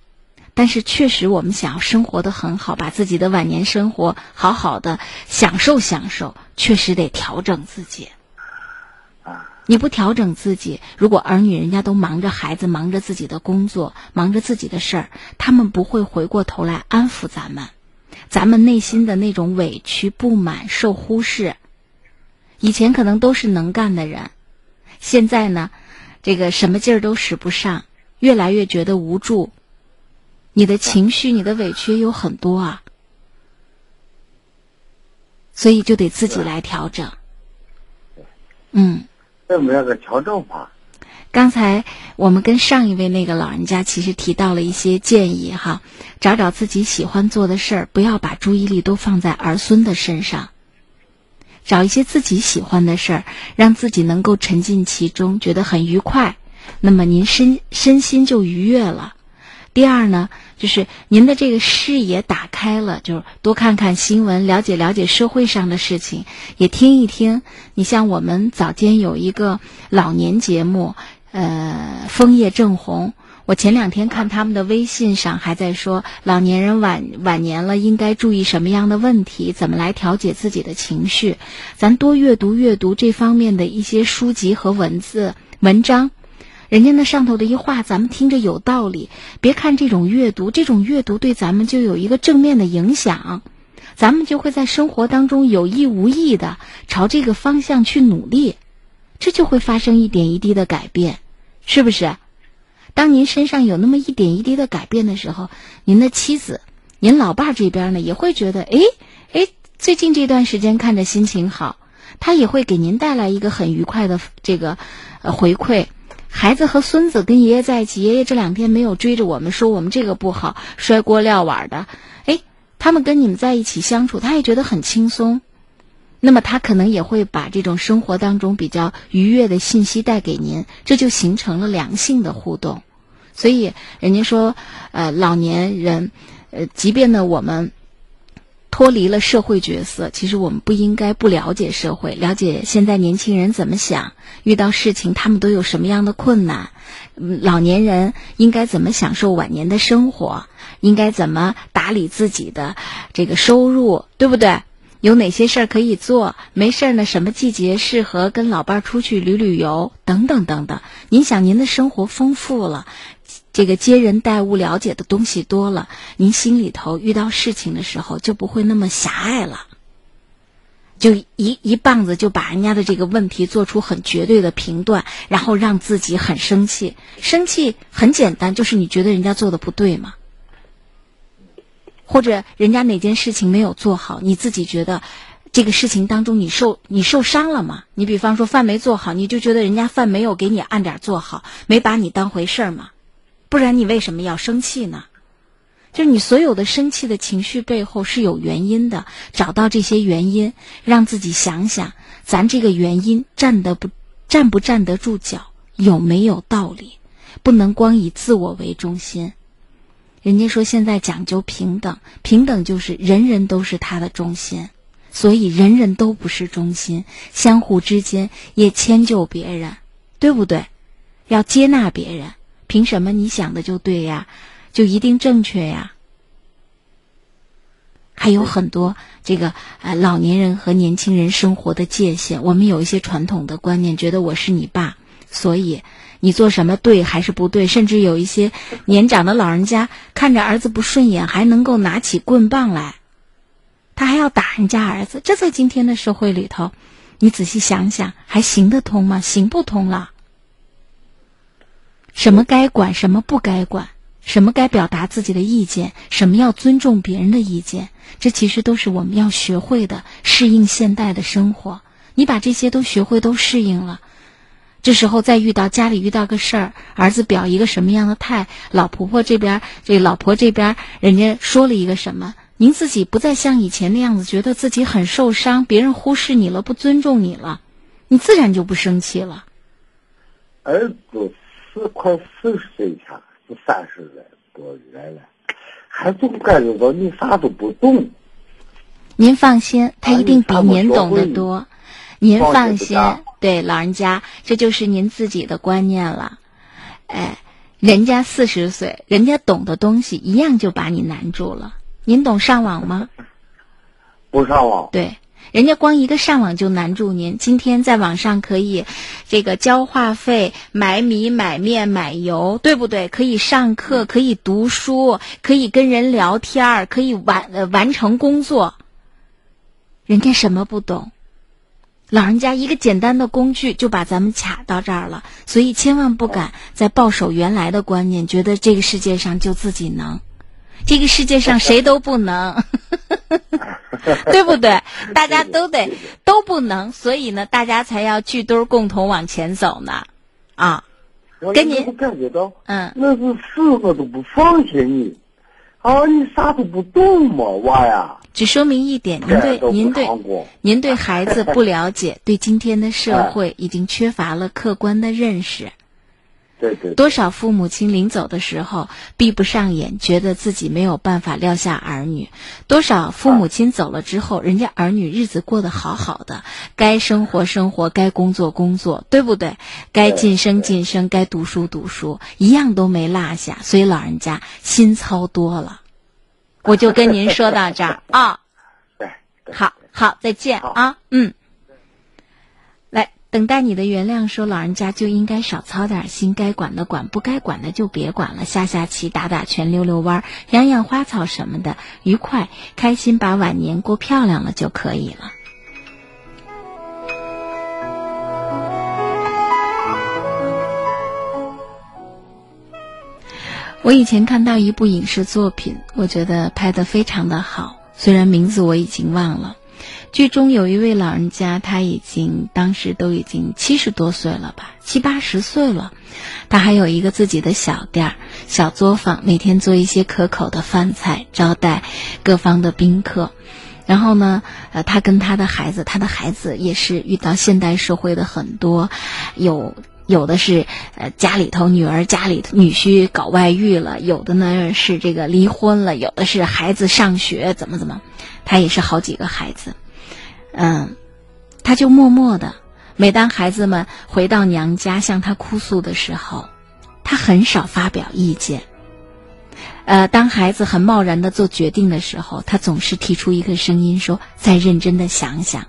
但是确实，我们想要生活的很好，把自己的晚年生活好好的享受享受，确实得调整自己。你不调整自己，如果儿女人家都忙着孩子，忙着自己的工作，忙着自己的事儿，他们不会回过头来安抚咱们。咱们内心的那种委屈、不满、受忽视，以前可能都是能干的人，现在呢，这个什么劲儿都使不上，越来越觉得无助。你的情绪、你的委屈有很多啊，所以就得自己来调整。嗯，有没有个调整法？刚才我们跟上一位那个老人家其实提到了一些建议哈，找找自己喜欢做的事儿，不要把注意力都放在儿孙的身上，找一些自己喜欢的事儿，让自己能够沉浸其中，觉得很愉快，那么您身身心就愉悦了。第二呢，就是您的这个视野打开了，就是多看看新闻，了解了解社会上的事情，也听一听。你像我们早间有一个老年节目。呃，枫叶正红。我前两天看他们的微信上还在说，老年人晚晚年了应该注意什么样的问题，怎么来调节自己的情绪。咱多阅读阅读这方面的一些书籍和文字文章。人家那上头的一话，咱们听着有道理。别看这种阅读，这种阅读对咱们就有一个正面的影响，咱们就会在生活当中有意无意的朝这个方向去努力，这就会发生一点一滴的改变。是不是？当您身上有那么一点一滴的改变的时候，您的妻子、您老爸这边呢，也会觉得，哎哎，最近这段时间看着心情好，他也会给您带来一个很愉快的这个呃回馈。孩子和孙子跟爷爷在一起，爷爷这两天没有追着我们说我们这个不好，摔锅撂碗的，哎，他们跟你们在一起相处，他也觉得很轻松。那么他可能也会把这种生活当中比较愉悦的信息带给您，这就形成了良性的互动。所以人家说，呃，老年人，呃，即便呢我们脱离了社会角色，其实我们不应该不了解社会，了解现在年轻人怎么想，遇到事情他们都有什么样的困难，嗯老年人应该怎么享受晚年的生活，应该怎么打理自己的这个收入，对不对？有哪些事儿可以做？没事儿呢？什么季节适合跟老伴儿出去旅旅游？等等等等。您想，您的生活丰富了，这个接人待物了解的东西多了，您心里头遇到事情的时候就不会那么狭隘了。就一一棒子就把人家的这个问题做出很绝对的评断，然后让自己很生气。生气很简单，就是你觉得人家做的不对嘛，或者人家哪件事情没有做好，你自己觉得这个事情当中你受你受伤了吗？你比方说饭没做好，你就觉得人家饭没有给你按点做好，没把你当回事儿吗？不然你为什么要生气呢？就是你所有的生气的情绪背后是有原因的，找到这些原因，让自己想想，咱这个原因站得不站不站得住脚，有没有道理？不能光以自我为中心。人家说现在讲究平等，平等就是人人都是他的中心，所以人人都不是中心，相互之间也迁就别人，对不对？要接纳别人，凭什么你想的就对呀？就一定正确呀？还有很多这个呃老年人和年轻人生活的界限，我们有一些传统的观念，觉得我是你爸，所以你做什么对还是不对？甚至有一些年长的老人家看着儿子不顺眼，还能够拿起棍棒来，他还要打人家儿子。这在今天的社会里头，你仔细想想，还行得通吗？行不通了。什么该管，什么不该管？什么该表达自己的意见，什么要尊重别人的意见，这其实都是我们要学会的，适应现代的生活。你把这些都学会，都适应了，这时候再遇到家里遇到个事儿，儿子表一个什么样的态，老婆婆这边这老婆这边人家说了一个什么，您自己不再像以前那样子，觉得自己很受伤，别人忽视你了，不尊重你了，你自然就不生气了。儿子四快四十岁前。是三十来多月了，还总感觉到你啥都不懂。您放心，他一定比您懂得多。您放心，对老人家，这就是您自己的观念了。哎，人家四十岁，人家懂的东西一样就把你难住了。您懂上网吗？不上网。对。人家光一个上网就难住您。今天在网上可以，这个交话费、买米、买面、买油，对不对？可以上课，可以读书，可以跟人聊天儿，可以完呃完成工作。人家什么不懂？老人家一个简单的工具就把咱们卡到这儿了，所以千万不敢再抱守原来的观念，觉得这个世界上就自己能。这个世界上 谁都不能，对不对？大家都得都不能，所以呢，大家才要聚堆儿共同往前走呢，啊！跟您感觉到，嗯，那是死我都不放下你，啊，你啥都不懂嘛，娃呀！只说明一点，您对您对您对孩子不了解，对今天的社会已经缺乏了客观的认识。对对，多少父母亲临走的时候闭不上眼，觉得自己没有办法撂下儿女；多少父母亲走了之后，人家儿女日子过得好好的，该生活生活，该工作工作，对不对？该晋升晋升，该读书读书，一样都没落下，所以老人家心操多了。我就跟您说到这儿啊，对，好好再见啊，嗯。等待你的原谅，说老人家就应该少操点心，该管的管，不该管的就别管了，下下棋、打打拳、溜溜弯、养养花草什么的，愉快、开心，把晚年过漂亮了就可以了。我以前看到一部影视作品，我觉得拍的非常的好，虽然名字我已经忘了。剧中有一位老人家，他已经当时都已经七十多岁了吧，七八十岁了。他还有一个自己的小店儿、小作坊，每天做一些可口的饭菜，招待各方的宾客。然后呢，呃，他跟他的孩子，他的孩子也是遇到现代社会的很多，有有的是呃家里头女儿家里女婿搞外遇了，有的呢是这个离婚了，有的是孩子上学怎么怎么，他也是好几个孩子。嗯，他就默默的。每当孩子们回到娘家向他哭诉的时候，他很少发表意见。呃，当孩子很贸然的做决定的时候，他总是提出一个声音说：“再认真的想想。”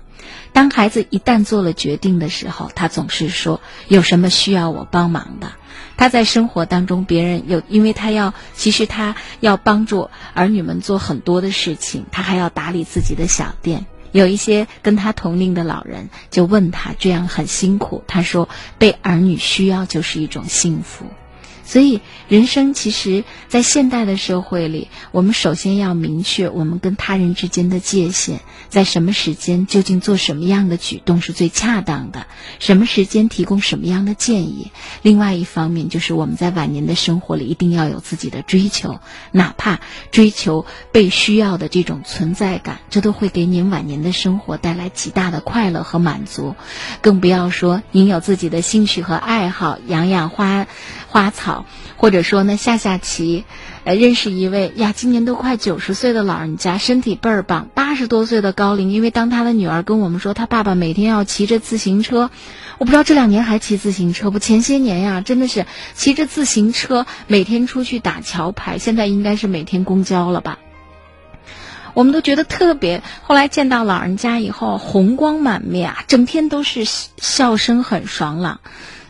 当孩子一旦做了决定的时候，他总是说有什么需要我帮忙的。他在生活当中，别人有，因为他要，其实他要帮助儿女们做很多的事情，他还要打理自己的小店。有一些跟他同龄的老人就问他，这样很辛苦。他说，被儿女需要就是一种幸福。所以，人生其实，在现代的社会里，我们首先要明确我们跟他人之间的界限，在什么时间究竟做什么样的举动是最恰当的，什么时间提供什么样的建议。另外一方面，就是我们在晚年的生活里一定要有自己的追求，哪怕追求被需要的这种存在感，这都会给您晚年的生活带来极大的快乐和满足。更不要说您有自己的兴趣和爱好，养养花。花草，或者说呢下下棋，呃，认识一位呀，今年都快九十岁的老人家，身体倍儿棒，八十多岁的高龄。因为当他的女儿跟我们说，他爸爸每天要骑着自行车，我不知道这两年还骑自行车不？前些年呀，真的是骑着自行车每天出去打桥牌，现在应该是每天公交了吧？我们都觉得特别。后来见到老人家以后，红光满面啊，整天都是笑声很爽朗，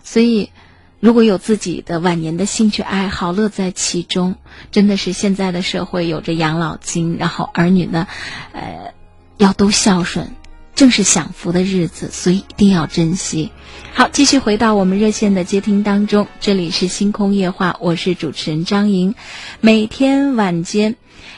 所以。如果有自己的晚年的兴趣爱好，乐在其中，真的是现在的社会有着养老金，然后儿女呢，呃，要都孝顺，正是享福的日子，所以一定要珍惜。好，继续回到我们热线的接听当中，这里是星空夜话，我是主持人张莹。每天晚间，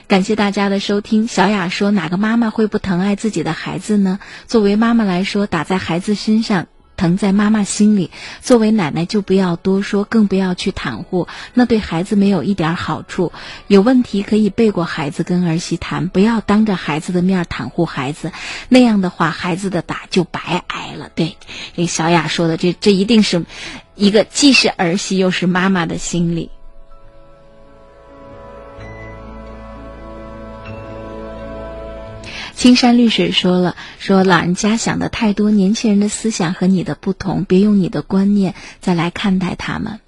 感谢大家的收听。小雅说：“哪个妈妈会不疼爱自己的孩子呢？作为妈妈来说，打在孩子身上。”疼在妈妈心里，作为奶奶就不要多说，更不要去袒护，那对孩子没有一点好处。有问题可以背过孩子跟儿媳谈，不要当着孩子的面袒护孩子，那样的话孩子的打就白挨了。对，这小雅说的，这这一定是一个既是儿媳又是妈妈的心理。青山绿水说了，说老人家想的太多，年轻人的思想和你的不同，别用你的观念再来看待他们。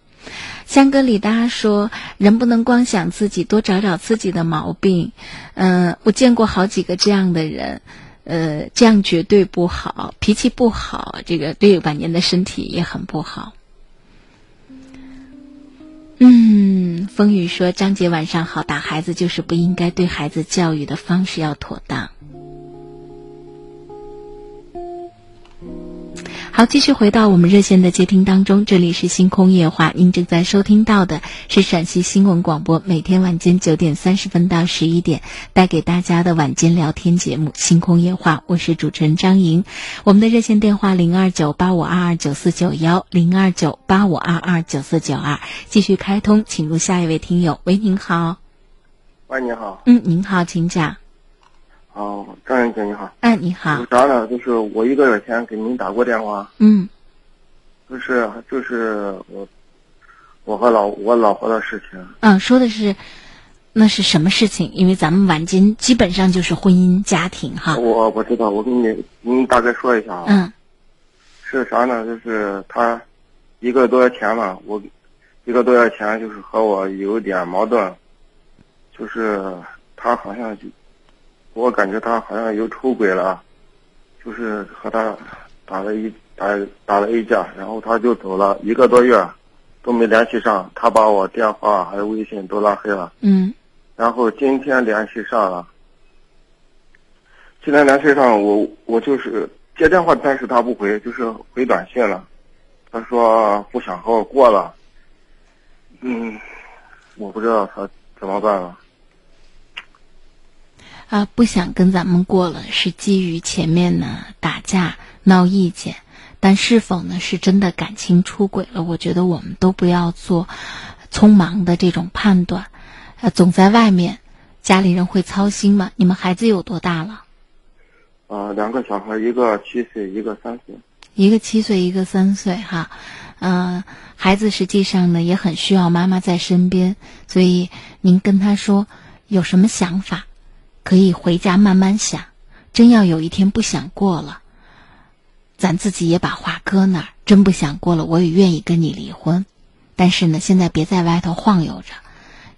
香格里拉说，人不能光想自己，多找找自己的毛病。嗯，我见过好几个这样的人，呃，这样绝对不好，脾气不好，这个对晚年的身体也很不好。嗯，风雨说，张姐晚上好，打孩子就是不应该，对孩子教育的方式要妥当。好，继续回到我们热线的接听当中。这里是星空夜话，您正在收听到的是陕西新闻广播每天晚间九点三十分到十一点带给大家的晚间聊天节目《星空夜话》，我是主持人张莹。我们的热线电话零二九八五二二九四九幺零二九八五二二九四九二，继续开通，请入下一位听友。喂，您好。喂，您好。嗯，您好，请讲。哦，张小姐你好。哎，你好。啥呢？就是我一个月前给您打过电话。嗯。就是就是我，我和老我老婆的事情。嗯，说的是，那是什么事情？因为咱们晚间基本上就是婚姻家庭哈。我我知道，我给你您大概说一下啊。嗯。是啥呢？就是他一个多月前嘛，我一个多月前就是和我有点矛盾，就是他好像就。我感觉他好像又出轨了，就是和他打了一打打了一架，然后他就走了一个多月，都没联系上。他把我电话还有微信都拉黑了。嗯。然后今天联系上了，今天联系上我我就是接电话，但是他不回，就是回短信了。他说不想和我过了。嗯，我不知道他怎么办了。啊，不想跟咱们过了，是基于前面呢打架闹意见，但是否呢是真的感情出轨了？我觉得我们都不要做匆忙的这种判断。呃，总在外面，家里人会操心吗？你们孩子有多大了？啊，两个小孩，一个七岁，一个三岁。一个七岁，一个三岁，哈，嗯，孩子实际上呢也很需要妈妈在身边，所以您跟他说有什么想法？可以回家慢慢想，真要有一天不想过了，咱自己也把话搁那儿。真不想过了，我也愿意跟你离婚。但是呢，现在别在外头晃悠着，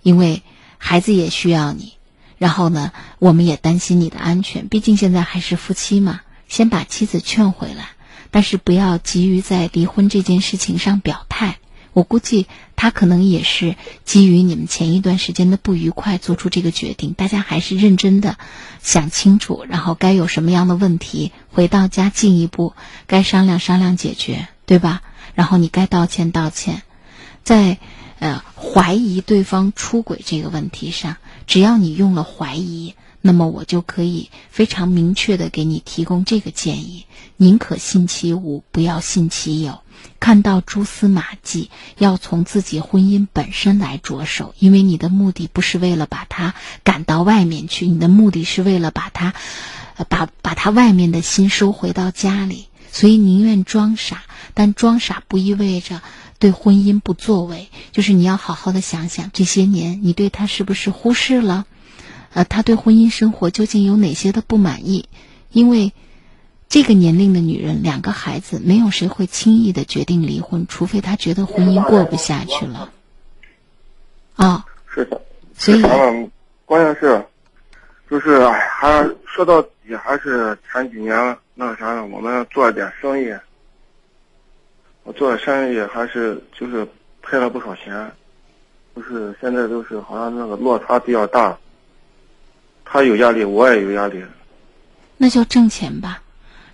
因为孩子也需要你。然后呢，我们也担心你的安全，毕竟现在还是夫妻嘛。先把妻子劝回来，但是不要急于在离婚这件事情上表态。我估计他可能也是基于你们前一段时间的不愉快做出这个决定。大家还是认真的想清楚，然后该有什么样的问题，回到家进一步该商量商量解决，对吧？然后你该道歉道歉，在呃怀疑对方出轨这个问题上，只要你用了怀疑。那么我就可以非常明确的给你提供这个建议：宁可信其无，不要信其有。看到蛛丝马迹，要从自己婚姻本身来着手，因为你的目的不是为了把他赶到外面去，你的目的是为了把他，把把他外面的心收回到家里。所以宁愿装傻，但装傻不意味着对婚姻不作为。就是你要好好的想想，这些年你对他是不是忽视了？呃，他对婚姻生活究竟有哪些的不满意？因为这个年龄的女人，两个孩子，没有谁会轻易的决定离婚，除非她觉得婚姻过不下去了。啊，是的，所以关键是，就是还说到底还是前几年那个啥，我们做了点生意，我做的生意还是就是赔了不少钱，就是现在都是好像那个落差比较大。他有压力，我也有压力。那就挣钱吧。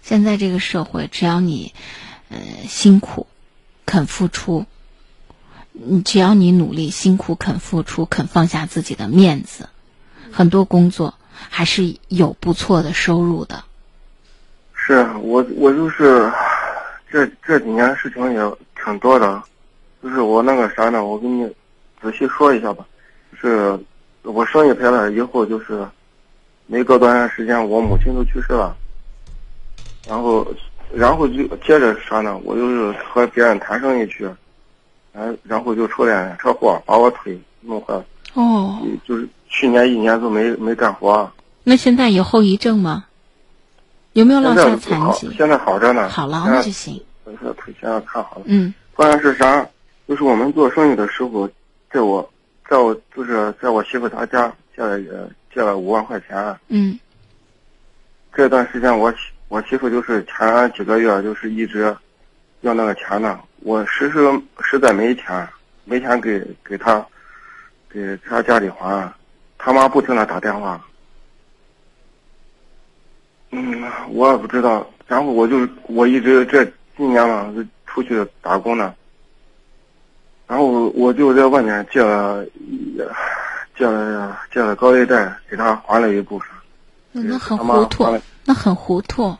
现在这个社会，只要你，呃，辛苦，肯付出，你只要你努力、辛苦、肯付出、肯放下自己的面子，很多工作还是有不错的收入的。是我，我就是这这几年事情也挺多的，就是我那个啥呢，我给你仔细说一下吧。是我生意赔了以后，就是。没隔多长时间，我母亲就去世了，然后，然后就接着啥呢？我就是和别人谈生意去，然然后就出了车祸，把我腿弄坏了。哦。就是去年一年都没没干活。那现在有后遗症吗？有没有落下残疾？现在好着呢。好了，那就行。我说腿现在看好了。嗯。关键是啥？就是我们做生意的时候，在我，在我就是在我媳妇她家借了借了五万块钱。嗯。这段时间，我媳我媳妇就是前几个月就是一直要那个钱呢。我实实实在没钱，没钱给给他给他家里还。他妈不停的打电话。嗯，我也不知道。然后我就我一直这今年嘛出去打工呢。然后我就在外面借了。借了借了高利贷，给他还了一部分。那很糊涂，那很糊涂。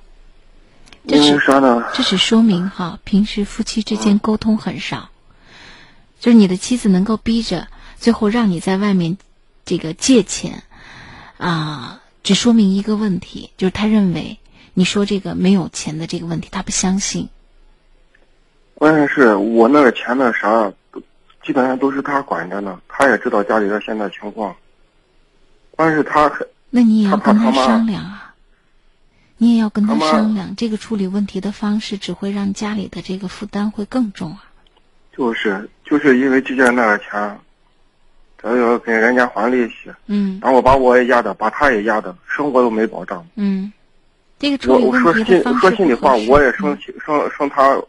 因为啥呢？这只说明哈，平时夫妻之间沟通很少。就是你的妻子能够逼着最后让你在外面这个借钱，啊，只说明一个问题，就是他认为你说这个没有钱的这个问题，他不相信。关键是我那个钱那啥。基本上都是他管着呢，他也知道家里的现在情况。关键是他，那你也要跟他商量啊，你也要跟他商量。这个处理问题的方式只会让家里的这个负担会更重啊。就是就是因为借那点钱，他要给人家还利息，嗯，然后把我也压的，把他也压的，生活都没保障。嗯，这个处理问题的方式说心里话，我也生气，生生他，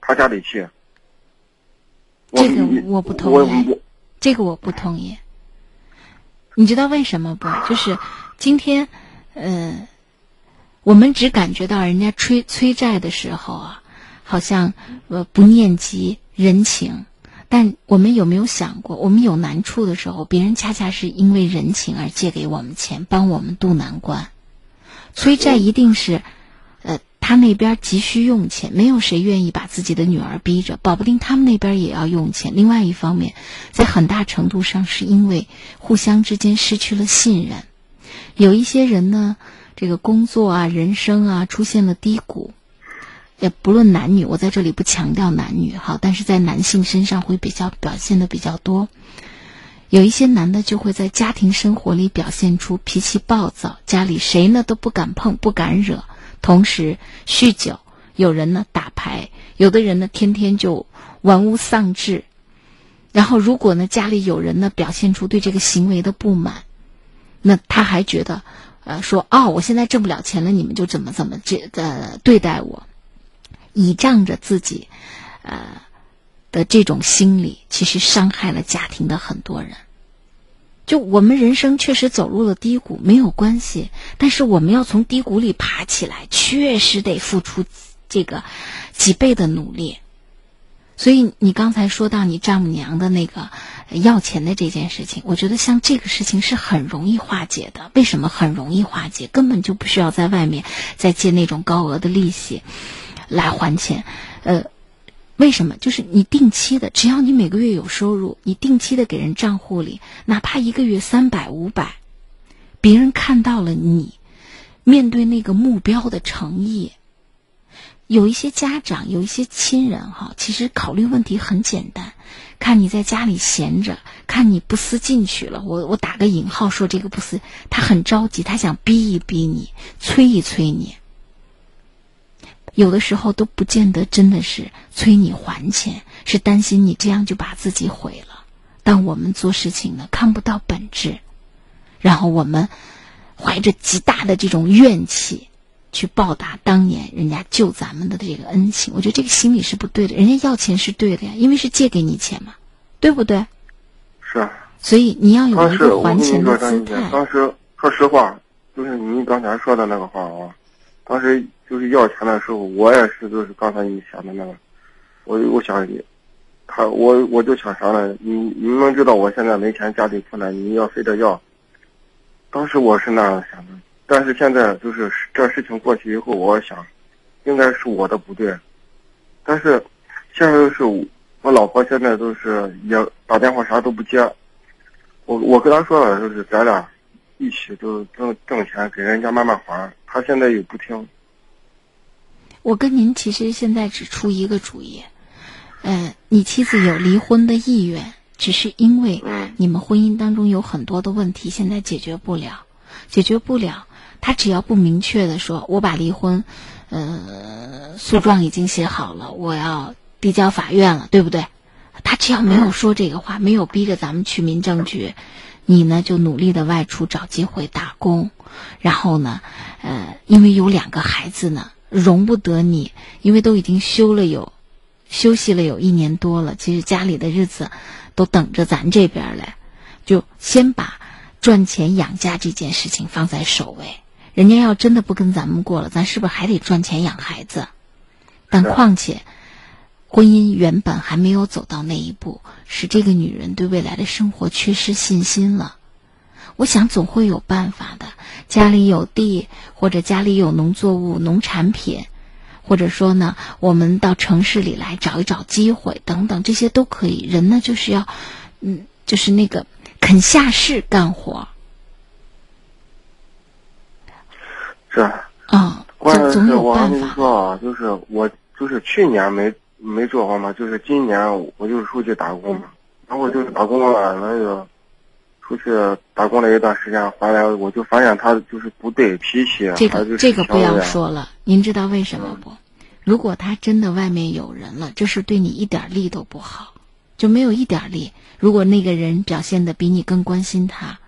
他家里气。这个我不同意，这个我不同意。你知道为什么不？就是今天，呃，我们只感觉到人家催催债的时候啊，好像呃不念及人情。但我们有没有想过，我们有难处的时候，别人恰恰是因为人情而借给我们钱，帮我们渡难关。催债一定是。他那边急需用钱，没有谁愿意把自己的女儿逼着，保不定他们那边也要用钱。另外一方面，在很大程度上是因为互相之间失去了信任。有一些人呢，这个工作啊、人生啊出现了低谷，也不论男女，我在这里不强调男女哈，但是在男性身上会比较表现的比较多。有一些男的就会在家庭生活里表现出脾气暴躁，家里谁呢都不敢碰、不敢惹。同时酗酒，有人呢打牌，有的人呢天天就玩物丧志。然后，如果呢家里有人呢表现出对这个行为的不满，那他还觉得，呃，说哦，我现在挣不了钱了，你们就怎么怎么这呃对待我，倚仗着自己，呃的这种心理，其实伤害了家庭的很多人。就我们人生确实走入了低谷，没有关系，但是我们要从低谷里爬起来，确实得付出这个几倍的努力。所以你刚才说到你丈母娘的那个要钱的这件事情，我觉得像这个事情是很容易化解的。为什么很容易化解？根本就不需要在外面再借那种高额的利息来还钱。呃，为什么？就是你定期的，只要你每个月有收入，你定期的给人账户里，哪怕一个月三百五百，别人看到了你面对那个目标的诚意。有一些家长，有一些亲人，哈，其实考虑问题很简单，看你在家里闲着，看你不思进取了，我我打个引号说这个不思，他很着急，他想逼一逼你，催一催你，有的时候都不见得真的是催你还钱，是担心你这样就把自己毁了。但我们做事情呢，看不到本质，然后我们怀着极大的这种怨气。去报答当年人家救咱们的这个恩情，我觉得这个心理是不对的。人家要钱是对的呀，因为是借给你钱嘛，对不对？是啊。所以你要有一个还钱的姿态。当时说实话，就是您刚才说的那个话啊，当时就是要钱的时候，我也是就是刚才你想的那个，我我想你，他我我就想啥呢？你你们知道我现在没钱，家里困难，你要非得要。当时我是那样想的。但是现在就是这事情过去以后，我想，应该是我的不对。但是，现在就是我老婆现在都是也打电话啥都不接。我我跟她说了，就是咱俩一起都挣挣钱给人家慢慢还。她现在也不听。我跟您其实现在只出一个主意，呃，你妻子有离婚的意愿，只是因为你们婚姻当中有很多的问题，现在解决不了，解决不了。他只要不明确的说，我把离婚，呃，诉状已经写好了，我要递交法院了，对不对？他只要没有说这个话，没有逼着咱们去民政局，你呢就努力的外出找机会打工，然后呢，呃，因为有两个孩子呢，容不得你，因为都已经休了有，休息了有一年多了，其实家里的日子都等着咱这边来，就先把赚钱养家这件事情放在首位。人家要真的不跟咱们过了，咱是不是还得赚钱养孩子？但况且，婚姻原本还没有走到那一步，使这个女人对未来的生活缺失信心了。我想总会有办法的。家里有地，或者家里有农作物、农产品，或者说呢，我们到城市里来找一找机会，等等，这些都可以。人呢，就是要，嗯，就是那个肯下事干活。是啊，关键是我跟你说啊，就是我就是去年没没做好嘛，就是今年我就出去打工嘛，然后就是打工了，那个出去打工了一段时间，回来我就发现他就是不对脾气，这个这个不要说了，您知道为什么不？如果他真的外面有人了，这是对你一点利都不好，就没有一点利。如果那个人表现的比你更关心他。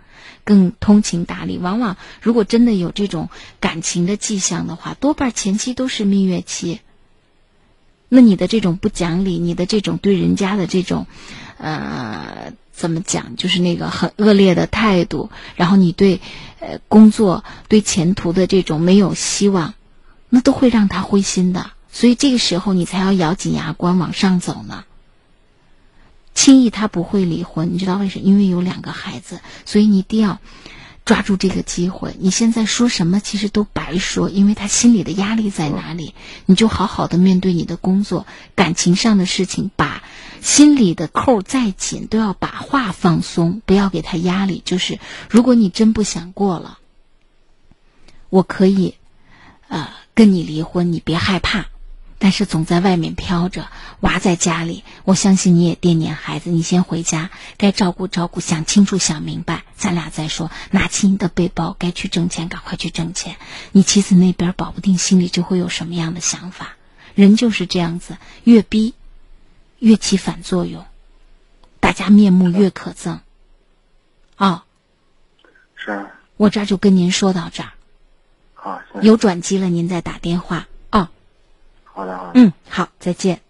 更通情达理，往往如果真的有这种感情的迹象的话，多半前期都是蜜月期。那你的这种不讲理，你的这种对人家的这种，呃，怎么讲，就是那个很恶劣的态度，然后你对，呃，工作对前途的这种没有希望，那都会让他灰心的。所以这个时候你才要咬紧牙关往上走呢。轻易他不会离婚，你知道为什么？因为有两个孩子，所以你一定要抓住这个机会。你现在说什么其实都白说，因为他心里的压力在哪里？你就好好的面对你的工作、感情上的事情，把心里的扣再紧都要把话放松，不要给他压力。就是如果你真不想过了，我可以呃跟你离婚，你别害怕。但是总在外面飘着，娃在家里，我相信你也惦念孩子。你先回家，该照顾照顾，想清楚想明白，咱俩再说。拿起你的背包，该去挣钱，赶快去挣钱。你妻子那边保不定心里就会有什么样的想法。人就是这样子，越逼，越起反作用，大家面目越可憎。啊，是。我这儿就跟您说到这儿，好，有转机了您再打电话哦。好的好的。嗯，好，再见。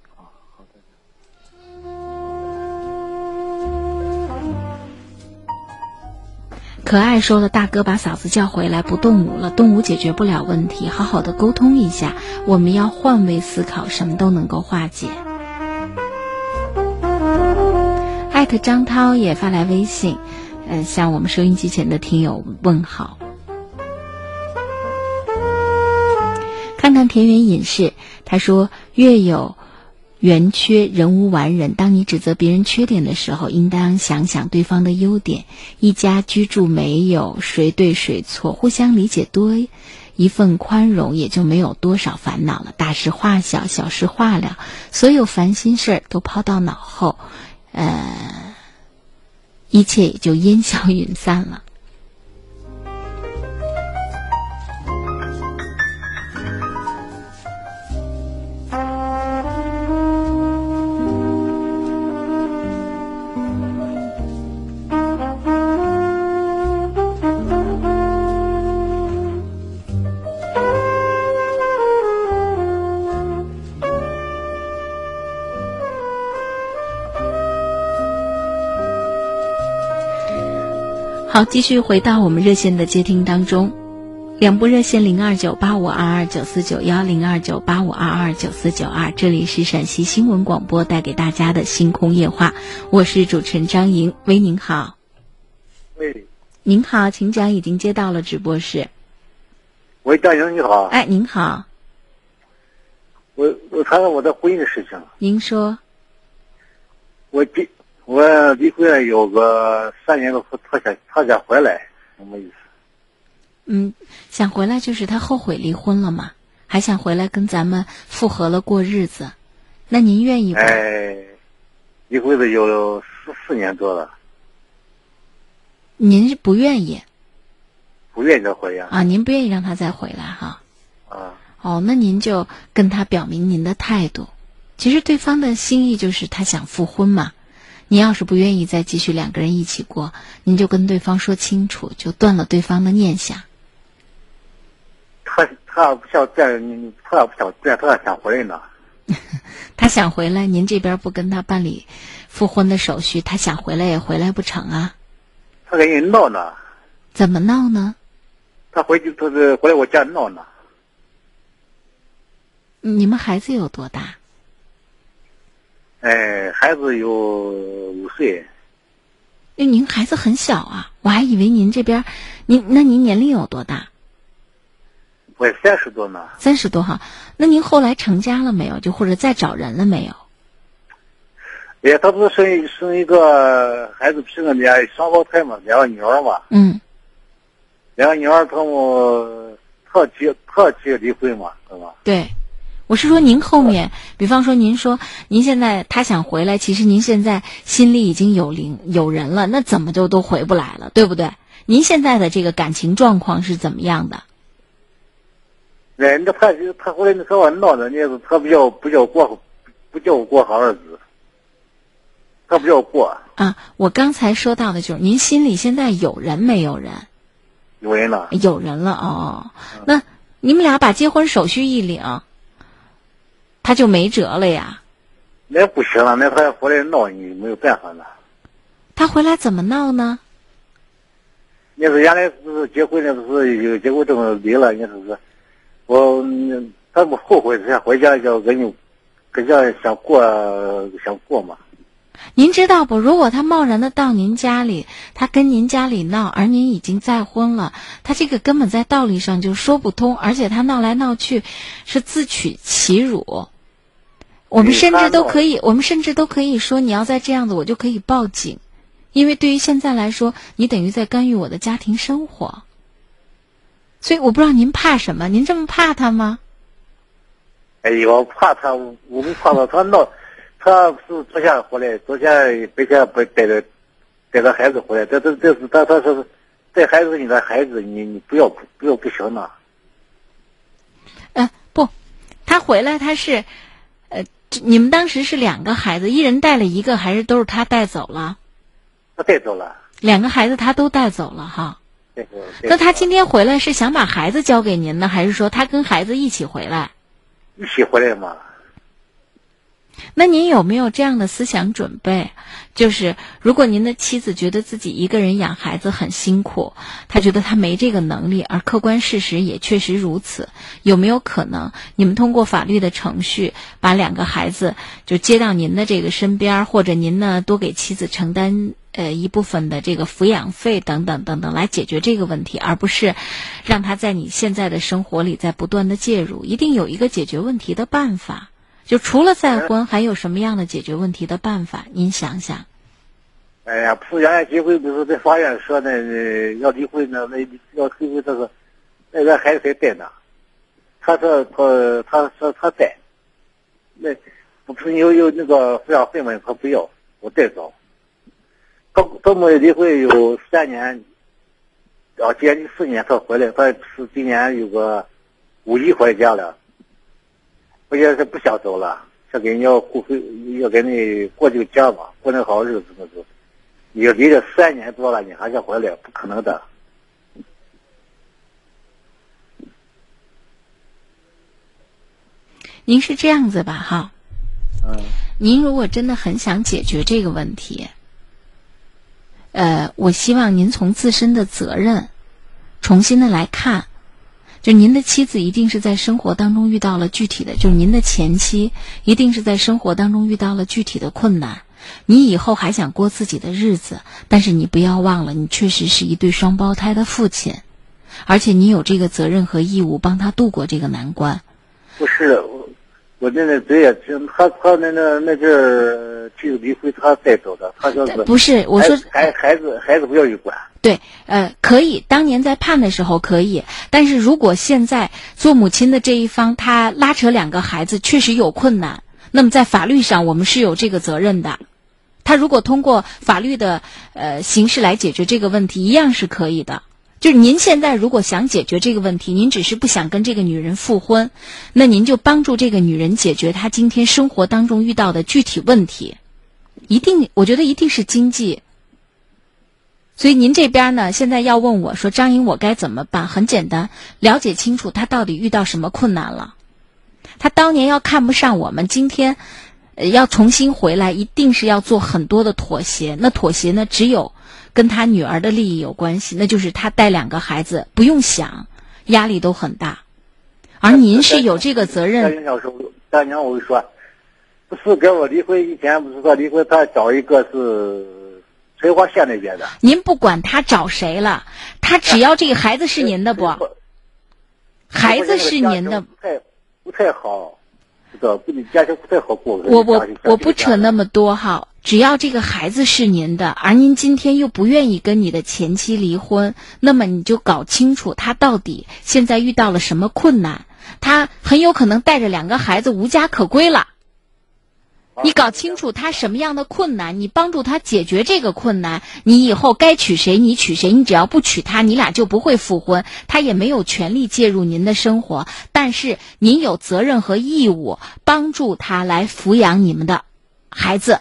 可爱说了，大哥把嫂子叫回来，不动武了，动武解决不了问题，好好的沟通一下，我们要换位思考，什么都能够化解。艾特张涛也发来微信，呃，向我们收音机前的听友问好。看看田园隐士，他说：“月有圆缺，人无完人。当你指责别人缺点的时候，应当想想对方的优点。一家居住没有谁对谁错，互相理解多一份宽容，也就没有多少烦恼了。大事化小，小事化了，所有烦心事儿都抛到脑后，呃，一切也就烟消云散了。”好，继续回到我们热线的接听当中，两部热线零二九八五二二九四九幺零二九八五二二九四九二，这里是陕西新闻广播带给大家的星空夜话，我是主持人张莹，喂，您好，喂，您好，请讲，已经接到了直播室，喂，张莹你好，哎，您好，我我谈谈我的婚姻的事情，您说，我离我离婚了有个三年多，他想他想回来，什么意思？嗯，想回来就是他后悔离婚了嘛，还想回来跟咱们复合了过日子，那您愿意不？哎，离婚的有四四年多了，您是不愿意不愿意再回呀。啊？您不愿意让他再回来哈？啊，哦，那您就跟他表明您的态度。其实对方的心意就是他想复婚嘛。你要是不愿意再继续两个人一起过，您就跟对方说清楚，就断了对方的念想。他他要不想这样，你他要不想这样，他要想回来呢。他想回来，您这边不跟他办理复婚的手续，他想回来也回来不成啊？他跟人闹呢，怎么闹呢？他回去他是回来我家闹呢。你们孩子有多大？哎，孩子有五岁，因为您孩子很小啊，我还以为您这边，您那您年龄有多大？我三十多呢。三十多哈，那您后来成家了没有？就或者再找人了没有？哎，他不是生生一个孩子，生个俩双胞胎嘛，两个女儿嘛。嗯。两个女儿，他们特急特急离婚嘛，是吧？对。我是说，您后面，比方说，您说您现在他想回来，其实您现在心里已经有灵有人了，那怎么就都回不来了，对不对？您现在的这个感情状况是怎么样的？哎，那他他回来那和我闹的，那是他不叫不叫过不叫我过好日子，他不叫过。啊，我刚才说到的就是您心里现在有人没有人？有人了。有人了哦，那你们俩把结婚手续一领。他就没辙了呀，那不行了，那他回来闹你没有办法了。他回来怎么闹呢？你是原来是结婚的是有结婚证离了，你说是，我他不后悔，他回家就跟你，跟家想过想过嘛。您知道不？如果他贸然的到您家里，他跟您家里闹，而您已经再婚了，他这个根本在道理上就说不通，而且他闹来闹去，是自取其辱。我们甚至都可以，我们甚至都可以说，你要再这样子，我就可以报警，因为对于现在来说，你等于在干预我的家庭生活。所以我不知道您怕什么？您这么怕他吗？哎呦，怕他，我们怕他，他闹。他是昨天回来，昨天白天不带着带着孩子回来，这这这是他他说带孩子你的孩子，你你不要不要不行呢。呃不，他回来他是，呃，你们当时是两个孩子，一人带了一个，还是都是他带走了？他带走了。两个孩子他都带走了哈。这个。那他今天回来是想把孩子交给您呢，还是说他跟孩子一起回来？一起回来嘛。那您有没有这样的思想准备？就是如果您的妻子觉得自己一个人养孩子很辛苦，她觉得她没这个能力，而客观事实也确实如此，有没有可能你们通过法律的程序，把两个孩子就接到您的这个身边，或者您呢多给妻子承担呃一部分的这个抚养费等等等等，来解决这个问题，而不是让他在你现在的生活里在不断的介入，一定有一个解决问题的办法。就除了再婚，还有什么样的解决问题的办法？您想想。哎呀，不是原来结婚不是在法院说那要离婚呢？那要离婚这个那个孩子谁带呢。他说他他说他在，那不是有有那个抚养费吗？他不要，我带走。他他们离婚有三年，啊，今年四年他回来，他是今年有个五一回家了。我现在是不想走了，想给你要过回，要给你过这个家嘛，过那好日子嘛是。你离了三年多了，你还想回来？不可能的。您是这样子吧？哈。嗯。您如果真的很想解决这个问题，呃，我希望您从自身的责任重新的来看。就您的妻子一定是在生活当中遇到了具体的，就是您的前妻一定是在生活当中遇到了具体的困难。你以后还想过自己的日子，但是你不要忘了，你确实是一对双胞胎的父亲，而且你有这个责任和义务帮他度过这个难关。不是我，我那那对呀，他他那那那阵儿就离婚，他带走的，他说是不是？我说孩孩子孩子不要去管。对，呃，可以。当年在判的时候可以，但是如果现在做母亲的这一方他拉扯两个孩子确实有困难，那么在法律上我们是有这个责任的。他如果通过法律的呃形式来解决这个问题，一样是可以的。就是您现在如果想解决这个问题，您只是不想跟这个女人复婚，那您就帮助这个女人解决她今天生活当中遇到的具体问题。一定，我觉得一定是经济。所以您这边呢，现在要问我说张颖，我该怎么办？很简单，了解清楚她到底遇到什么困难了。她当年要看不上我们，今天要重新回来，一定是要做很多的妥协。那妥协呢，只有跟他女儿的利益有关系，那就是他带两个孩子，不用想，压力都很大。而您是有这个责任。大娘说，大娘我说，不是跟我离婚以前不是说离婚，他找一个是。绥化县那边的，您不管他找谁了，他只要这个孩子是您的不？孩子是您的，不太不太好，这个跟你家庭不太好过。我我我不扯那么多哈，只要这个孩子是您的，而您今天又不愿意跟你的前妻离婚，那么你就搞清楚他到底现在遇到了什么困难，他很有可能带着两个孩子无家可归了。你搞清楚他什么样的困难，你帮助他解决这个困难。你以后该娶谁，你娶谁。你只要不娶她，你俩就不会复婚。他也没有权利介入您的生活，但是您有责任和义务帮助他来抚养你们的孩子，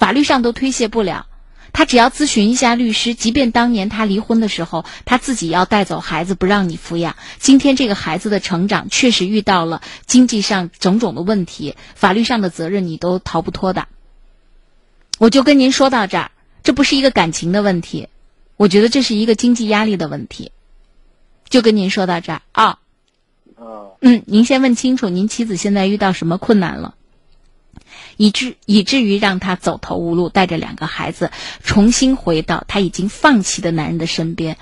法律上都推卸不了。他只要咨询一下律师，即便当年他离婚的时候，他自己要带走孩子不让你抚养，今天这个孩子的成长确实遇到了经济上种种的问题，法律上的责任你都逃不脱的。我就跟您说到这儿，这不是一个感情的问题，我觉得这是一个经济压力的问题。就跟您说到这儿啊，嗯，您先问清楚，您妻子现在遇到什么困难了？以至以至于让他走投无路，带着两个孩子重新回到他已经放弃的男人的身边，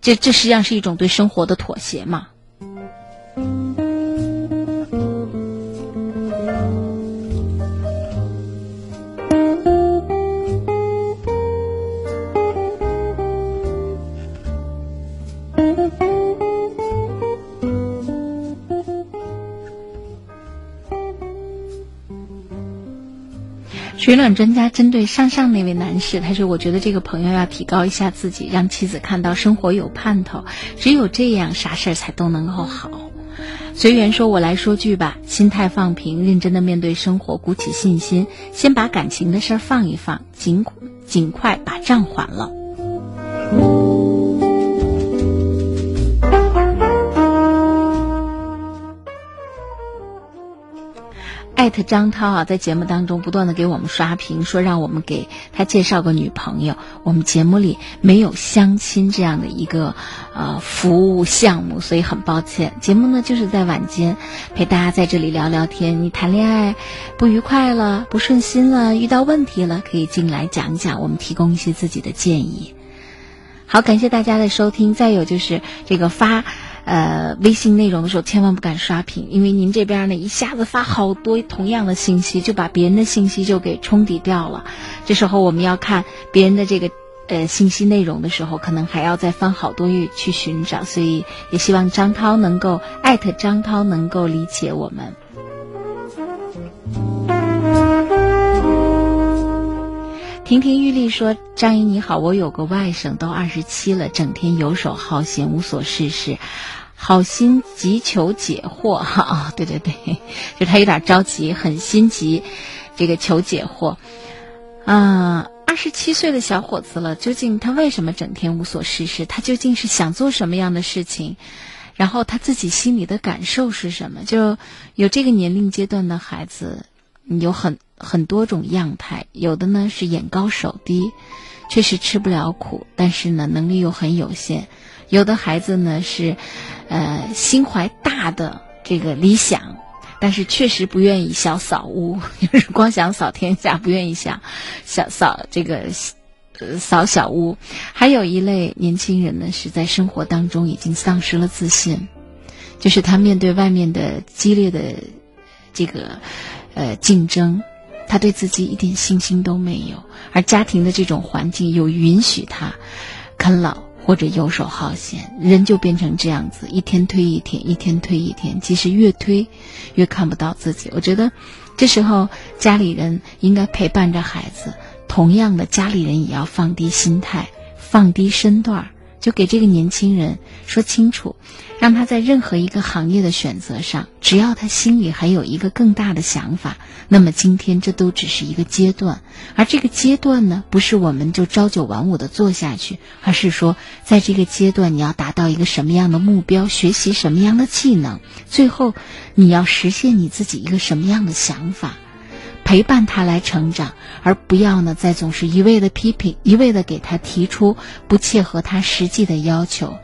这这实际上是一种对生活的妥协嘛？水暖专家针对上上那位男士，他说：“我觉得这个朋友要提高一下自己，让妻子看到生活有盼头，只有这样，啥事儿才都能够好。”随缘说：“我来说句吧，心态放平，认真的面对生活，鼓起信心，先把感情的事儿放一放，尽尽快把账还了。”张涛啊，在节目当中不断的给我们刷屏，说让我们给他介绍个女朋友。我们节目里没有相亲这样的一个呃服务项目，所以很抱歉。节目呢就是在晚间陪大家在这里聊聊天。你谈恋爱不愉快了，不顺心了，遇到问题了，可以进来讲一讲，我们提供一些自己的建议。好，感谢大家的收听。再有就是这个发。呃，微信内容的时候千万不敢刷屏，因为您这边呢一下子发好多同样的信息，就把别人的信息就给冲抵掉了。这时候我们要看别人的这个呃信息内容的时候，可能还要再翻好多页去寻找。所以也希望张涛能够艾特张涛能够理解我们。亭亭玉立说：“张姨你好，我有个外甥都二十七了，整天游手好闲，无所事事。”好心急求解惑 哈，对对对，就他有点着急，很心急，这个求解惑。啊，二十七岁的小伙子了，究竟他为什么整天无所事事？他究竟是想做什么样的事情？然后他自己心里的感受是什么？就有这个年龄阶段的孩子，有很很多种样态，有的呢是眼高手低，确实吃不了苦，但是呢能力又很有限。有的孩子呢是，呃，心怀大的这个理想，但是确实不愿意小扫屋，就是光想扫天下，不愿意想小扫这个呃扫小屋。还有一类年轻人呢，是在生活当中已经丧失了自信，就是他面对外面的激烈的这个呃竞争，他对自己一点信心都没有，而家庭的这种环境又允许他啃老。或者游手好闲，人就变成这样子，一天推一天，一天推一天。其实越推，越看不到自己。我觉得，这时候家里人应该陪伴着孩子，同样的，家里人也要放低心态，放低身段儿。就给这个年轻人说清楚，让他在任何一个行业的选择上，只要他心里还有一个更大的想法，那么今天这都只是一个阶段，而这个阶段呢，不是我们就朝九晚五的做下去，而是说在这个阶段你要达到一个什么样的目标，学习什么样的技能，最后你要实现你自己一个什么样的想法。陪伴他来成长，而不要呢再总是一味的批评，一味的给他提出不切合他实际的要求。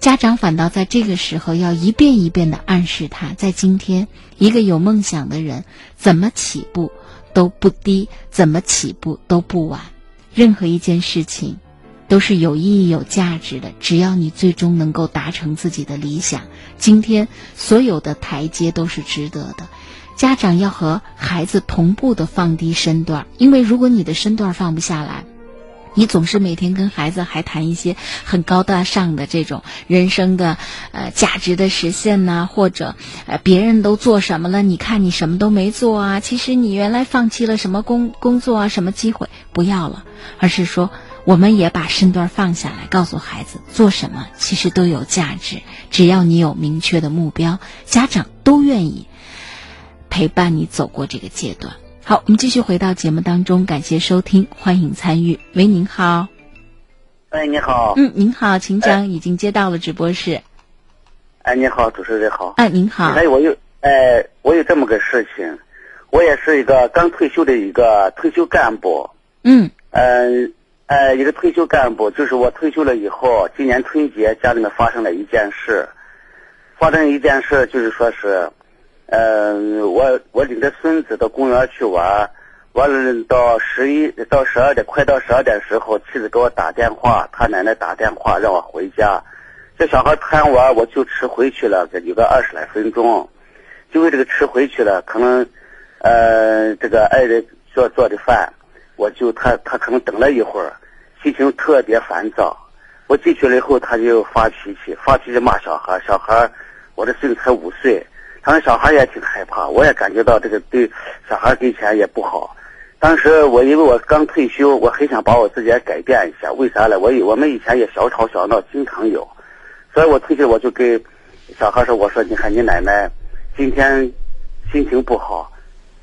家长反倒在这个时候要一遍一遍的暗示他，在今天，一个有梦想的人怎么起步都不低，怎么起步都不晚。任何一件事情都是有意义、有价值的，只要你最终能够达成自己的理想，今天所有的台阶都是值得的。家长要和孩子同步的放低身段，因为如果你的身段放不下来，你总是每天跟孩子还谈一些很高大上的这种人生的呃价值的实现呐，或者呃别人都做什么了，你看你什么都没做啊。其实你原来放弃了什么工工作啊，什么机会不要了，而是说我们也把身段放下来，告诉孩子做什么其实都有价值，只要你有明确的目标，家长都愿意。陪伴你走过这个阶段。好，我们继续回到节目当中，感谢收听，欢迎参与。喂，您好。哎，你好。嗯，您好，请讲。已经接到了直播室。哎，你好，主持人好。哎，您好。哎，我有，哎，我有这么个事情，我也是一个刚退休的一个退休干部。嗯。嗯，呃，一个退休干部，就是我退休了以后，今年春节家里面发生了一件事，发生一件事，就是说是。嗯，我我领着孙子到公园去玩，完了到十一到十二点，快到十二点时候，妻子给我打电话，他奶奶打电话让我回家。这小孩贪玩，我就迟回去了，有个二十来分钟。就为这个迟回去了，可能，呃，这个爱人做做的饭，我就他他可能等了一会儿，心情特别烦躁。我进去了以后，他就发脾气，发脾气骂小孩，小孩，我的孙子才五岁。当时小孩也挺害怕，我也感觉到这个对小孩给钱也不好。当时我因为我刚退休，我很想把我自己也改变一下。为啥呢？我以我们以前也小吵小闹，经常有。所以我退休我就跟小孩说：“我说你看你奶奶今天心情不好，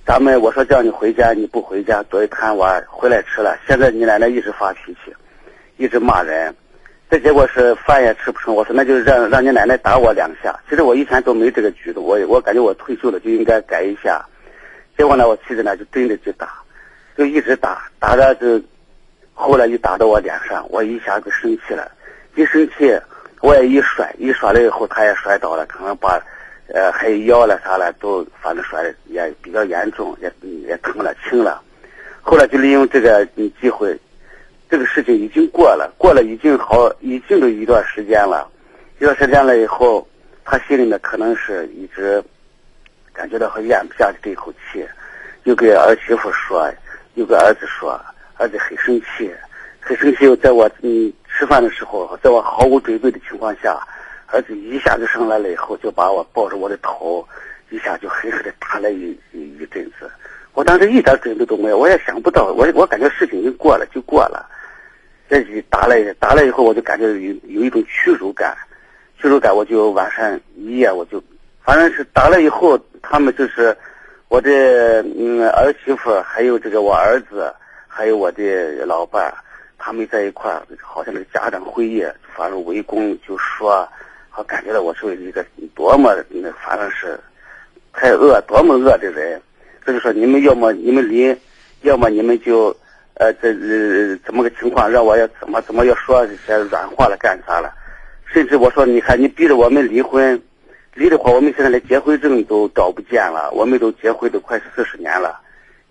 咱们我说叫你回家你不回家，昨天贪玩回来迟了。现在你奶奶一直发脾气，一直骂人。”这结果是饭也吃不成，我说那就让让你奶奶打我两下。其实我以前都没这个举动，我我感觉我退休了就应该改一下。结果呢，我妻子呢就真的就打，就一直打，打的就，后来就打到我脸上，我一下子生气了，一生气我也一摔，一摔了以后他也摔倒了，可能把，呃，还有腰了啥了都反正摔的也比较严重，也也疼了轻了，后来就利用这个机会，这个事情已经过了，过了已经好，已经有一段时间了，一段时间了以后，他心里面可能是一直。感觉到很咽不下这一口气，又给儿媳妇说，又给儿子说，儿子很生气，很生气。又在我嗯吃饭的时候，在我毫无准备的情况下，儿子一下就上来了，以后就把我抱着我的头，一下就狠狠的打了一一一阵子。我当时一点准备都没有，我也想不到，我我感觉事情已经过了就过了。这打了打了以后，我就感觉有有一种屈辱感，屈辱感，我就晚上一夜我就。反正是打了以后，他们就是我的嗯儿媳妇，还有这个我儿子，还有我的老伴，他们在一块儿，好像那家长会议，反正围攻就说，好感觉到我是一个多么那反正是太恶，多么恶的人。这就说你们要么你们离，要么你们就呃这呃怎么个情况，让我要怎么怎么要说这些软话了干啥了？甚至我说你看你逼着我们离婚。离的话，我们现在连结婚证都找不见了。我们都结婚都快四十年了，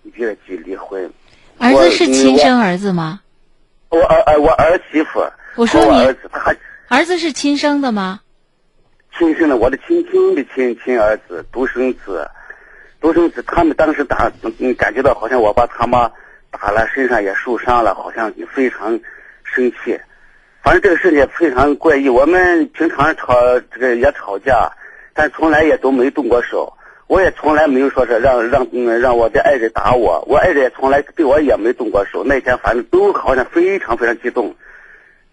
你逼着去离婚。儿子是亲生儿子吗？我儿儿我儿媳妇。我说你儿子他还儿子是亲生的吗？亲生的，我的亲亲的亲亲儿子，独生子，独生子。他们当时打，嗯，感觉到好像我把他妈打了，身上也受伤了，好像非常生气。反正这个事情非常怪异。我们平常吵这个也吵架。但从来也都没动过手，我也从来没有说是让让嗯让我的爱人打我，我爱人也从来对我也没动过手。那天反正都好像非常非常激动，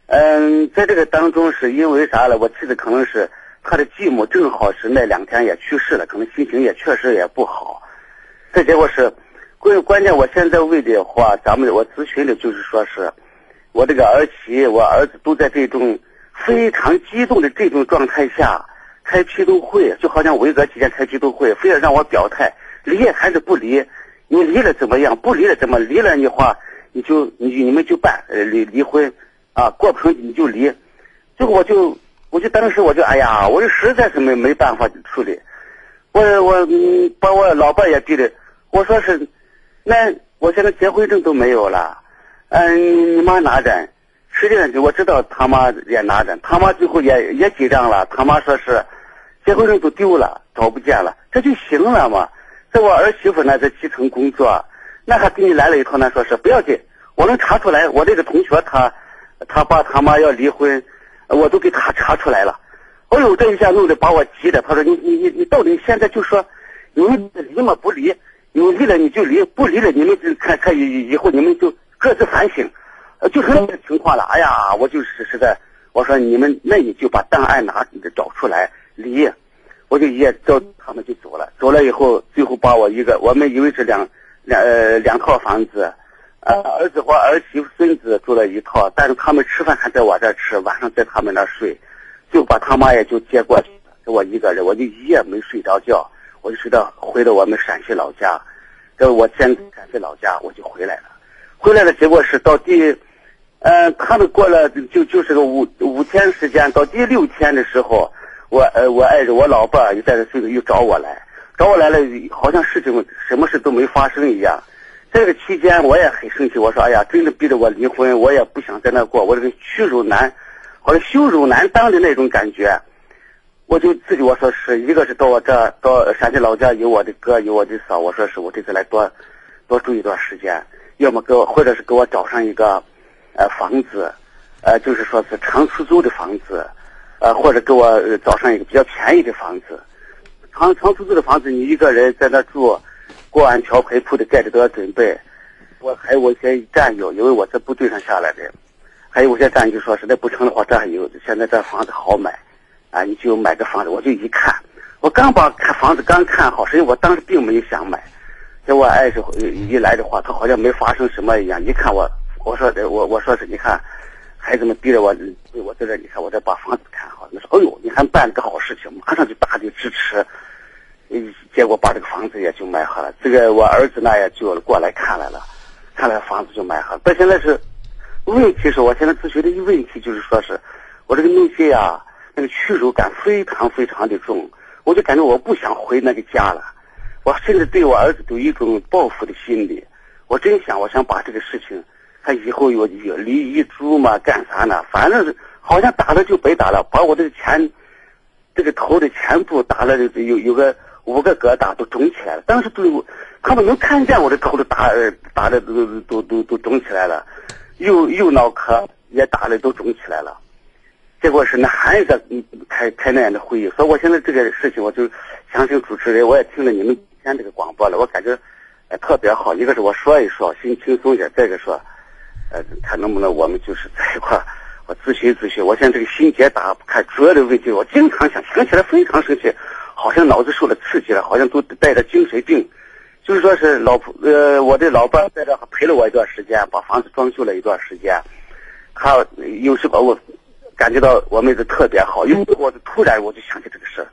嗯，在这个当中是因为啥了？我妻子可能是她的继母正好是那两天也去世了，可能心情也确实也不好。这结果是关关键，我现在问的话，咱们我咨询的就是说是我这个儿媳、我儿子都在这种非常激动的这种状态下。开批斗会，就好像文革期间开批斗会，非要让我表态，离还是不离？你离了怎么样？不离了怎么？离了的话，你就你你们就办离离婚，啊过不成你就离。这个我就我就当时我就哎呀，我就实在是没没办法处理，我我把我老伴也逼的，我说是，那我现在结婚证都没有了，嗯，你妈拿着。实际上，我知道他妈也拿着，他妈最后也也紧张了，他妈说是。结婚证都丢了，找不见了，这就行了嘛。在我儿媳妇呢，在基层工作，那还给你来了一套呢，说是不要紧，我能查出来。我这个同学他，他爸他妈要离婚，我都给他查出来了。哎呦，这一下弄得把我急的。他说你你你你到底现在就说，你们离嘛不离？你离了你就离，不离了你们就看看以以后你们就各自反省。呃，就是那个情况了。哎呀，我就是实在，我说你们那你就把档案拿找出来。离，我就一夜叫他们就走了。走了以后，最后把我一个，我们以为是两两呃两套房子，呃儿子和儿媳妇孙子住了一套，但是他们吃饭还在我这吃，晚上在他们那睡，就把他妈也就接过去了，就我一个人，我就一夜没睡着觉，我就知道回到我们陕西老家，这我先陕西老家我就回来了，回来的结果是到第，呃他们过了就就是个五五天时间，到第六天的时候。我呃，我爱人，我老伴儿又带着孙子又找我来，找我来了，好像事情什么事都没发生一样。这个期间我也很生气，我说哎呀，真的逼着我离婚，我也不想在那过，我这个屈辱难，或者羞辱难当的那种感觉。我就自己我说是一个是到我这到陕西老家有我的哥有我的嫂，我说是我这次来多多住一段时间，要么给我或者是给我找上一个呃房子，呃就是说是长出租的房子。呃，或者给我找上一个比较便宜的房子，长长出租的房子，你一个人在那住，锅碗瓢盆铺的盖的都要准备。我还有我一些战友，因为我在部队上下来的，还有我些战友说实在不成的话，这还有现在这房子好买，啊，你就买个房子。我就一看，我刚把看房子刚看好，实际我当时并没有想买。结果爱是一来的话，他好像没发生什么一样。一看我，我说的我我说是，你看。孩子们逼着我，我在这，你看我这把房子看好。那说，哎呦，你还办了个好事情，马上就大力支持。结果把这个房子也就买好了。这个我儿子呢也就过来看来了，看来房子就买好了。到现在是问题是我现在咨询的一个问题就是说是我这个内心呀，那个屈辱感非常非常的重，我就感觉我不想回那个家了。我甚至对我儿子都有一种报复的心理。我真想，我想把这个事情，他以后有有立遗嘱嘛，干啥呢？反正是好像打了就白打了，把我这个钱这个头的前部打了有有个五个疙瘩都肿起来了。当时都有他们能看见我的头都打打的都都都都肿起来了，右右脑壳也打的都肿起来了。结果是那还在开开那样的会议，所以我现在这个事情，我就相信主持人，我也听了你们今天这个广播了，我感觉呃特别好。一个是我说一说，心轻松些；再一个说，呃，看能不能我们就是在一块，我咨询咨询。我现在这个心结打不开，主要的问题我经常想，想起来非常生气，好像脑子受了刺激了，好像都带着精神病。就是说是老婆，呃，我的老伴在这陪了我一段时间，把房子装修了一段时间，他有时把我。感觉到我妹子特别好，因为我突然我就想起这个事儿，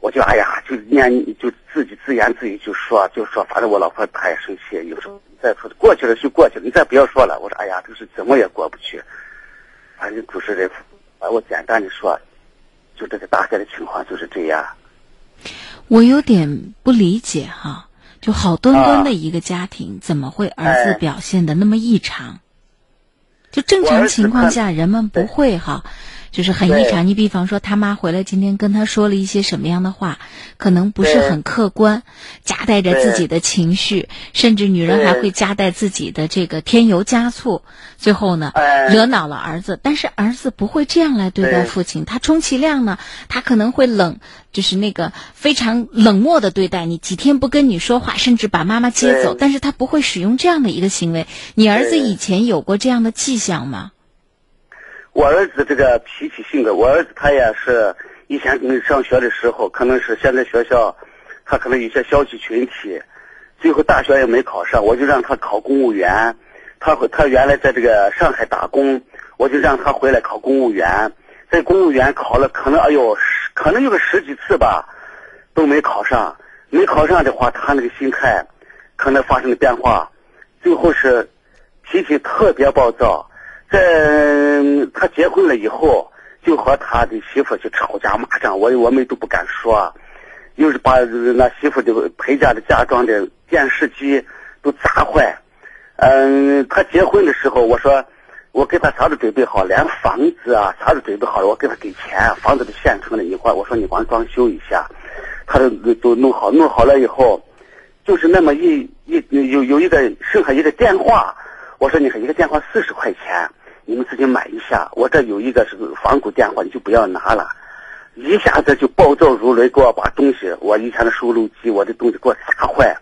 我就哎呀，就念就自己自言自语就说就说，反正我老婆她也生气，有时候再说过去了就过去了，你再不要说了。我说哎呀，这是怎么也过不去。反正主持人，把我简单的说，就这个大概的情况就是这样。我有点不理解哈，就好端端的一个家庭，怎么会儿子表现的那么异常？就正常情况下，人们不会哈，就是很异常。你比方说，他妈回来今天跟他说了一些什么样的话，可能不是很客观，夹带着自己的情绪，甚至女人还会夹带自己的这个添油加醋，最后呢，惹恼了儿子。但是儿子不会这样来对待父亲，他充其量呢，他可能会冷。就是那个非常冷漠的对待你，几天不跟你说话，甚至把妈妈接走，但是他不会使用这样的一个行为。你儿子以前有过这样的迹象吗？我儿子这个脾气性格，我儿子他也是以前上学的时候，可能是现在学校，他可能有些消极群体，最后大学也没考上，我就让他考公务员。他回他原来在这个上海打工，我就让他回来考公务员。在公务员考了，可能哎呦，可能有个十几次吧，都没考上。没考上的话，他那个心态可能发生了变化，最后是脾气特别暴躁。在他结婚了以后，就和他的媳妇就吵架骂仗，我我们都不敢说，又是把那媳妇的陪嫁的嫁妆的电视机都砸坏。嗯，他结婚的时候，我说。我给他啥都准备好，连房子啊啥都准备好了。我给他给钱，房子都现成的。你光我说你光装修一下，他都都弄好。弄好了以后，就是那么一一有有一个剩下一个电话，我说你看一个电话四十块钱，你们自己买一下。我这有一个是仿古电话，你就不要拿了。一下子就暴躁如雷，给我把东西，我以前的收录机，我的东西给我砸坏。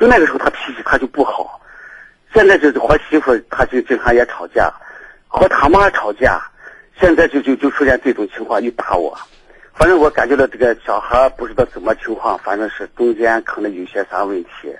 就那个时候他脾气他就不好，现在就是和媳妇他就经常也吵架。和他妈吵架，现在就就就出现这种情况，又打我。反正我感觉到这个小孩不知道怎么情况，反正是中间可能有些啥问题。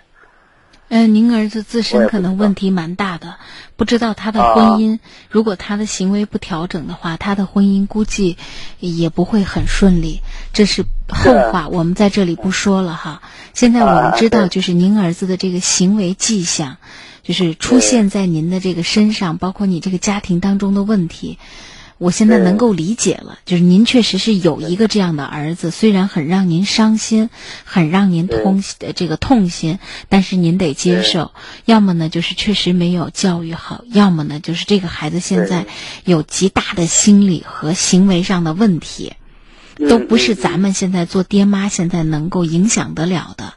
嗯，您儿子自身可能问题蛮大的，不知道他的婚姻，如果他的行为不调整的话，他的婚姻估计也不会很顺利。这是后话，我们在这里不说了哈。现在我们知道，就是您儿子的这个行为迹象。就是出现在您的这个身上，包括你这个家庭当中的问题，我现在能够理解了。就是您确实是有一个这样的儿子，虽然很让您伤心，很让您痛这个痛心，但是您得接受。要么呢，就是确实没有教育好；要么呢，就是这个孩子现在有极大的心理和行为上的问题，都不是咱们现在做爹妈现在能够影响得了的。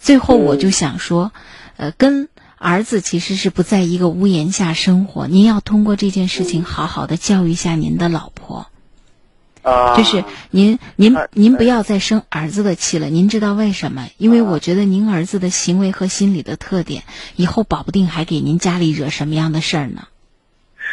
最后，我就想说，呃，跟。儿子其实是不在一个屋檐下生活，您要通过这件事情好好的教育一下您的老婆。啊，就是您您您不要再生儿子的气了。您知道为什么？因为我觉得您儿子的行为和心理的特点，以后保不定还给您家里惹什么样的事儿呢。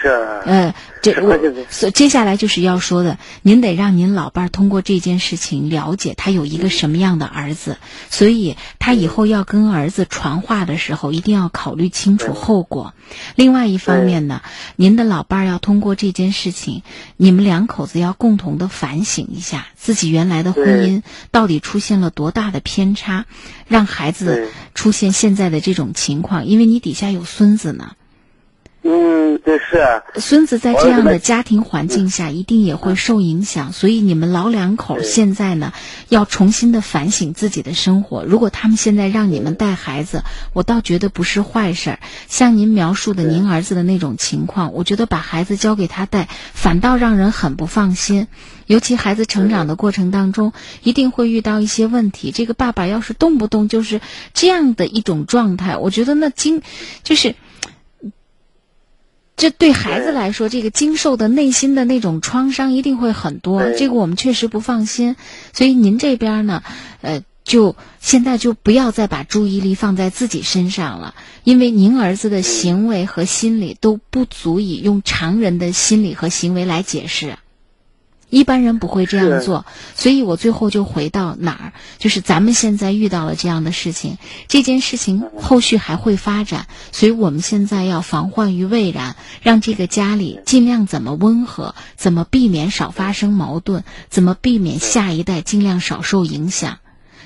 是。呃，这我所接下来就是要说的，您得让您老伴儿通过这件事情了解他有一个什么样的儿子，所以他以后要跟儿子传话的时候，一定要考虑清楚后果。另外一方面呢，您的老伴儿要通过这件事情，你们两口子要共同的反省一下自己原来的婚姻到底出现了多大的偏差，让孩子出现现在的这种情况。因为你底下有孙子呢。嗯，这是。孙子在这样的家庭环境下，一定也会受影响，所以你们老两口现在呢，要重新的反省自己的生活。如果他们现在让你们带孩子，我倒觉得不是坏事儿。像您描述的您儿子的那种情况，我觉得把孩子交给他带，反倒让人很不放心。尤其孩子成长的过程当中，一定会遇到一些问题。这个爸爸要是动不动就是这样的一种状态，我觉得那经就是。这对孩子来说，这个经受的内心的那种创伤一定会很多，这个我们确实不放心。所以您这边呢，呃，就现在就不要再把注意力放在自己身上了，因为您儿子的行为和心理都不足以用常人的心理和行为来解释。一般人不会这样做，所以我最后就回到哪儿，就是咱们现在遇到了这样的事情，这件事情后续还会发展，所以我们现在要防患于未然，让这个家里尽量怎么温和，怎么避免少发生矛盾，怎么避免下一代尽量少受影响。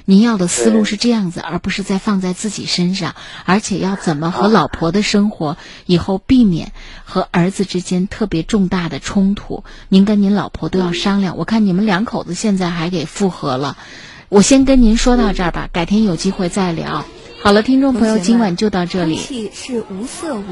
您要的思路是这样子，而不是在放在自己身上，而且要怎么和老婆的生活以后避免和儿子之间特别重大的冲突。您跟您老婆都要商量。我看你们两口子现在还给复合了，我先跟您说到这儿吧，改天有机会再聊。好了，听众朋友，今晚就到这里。空气是无色无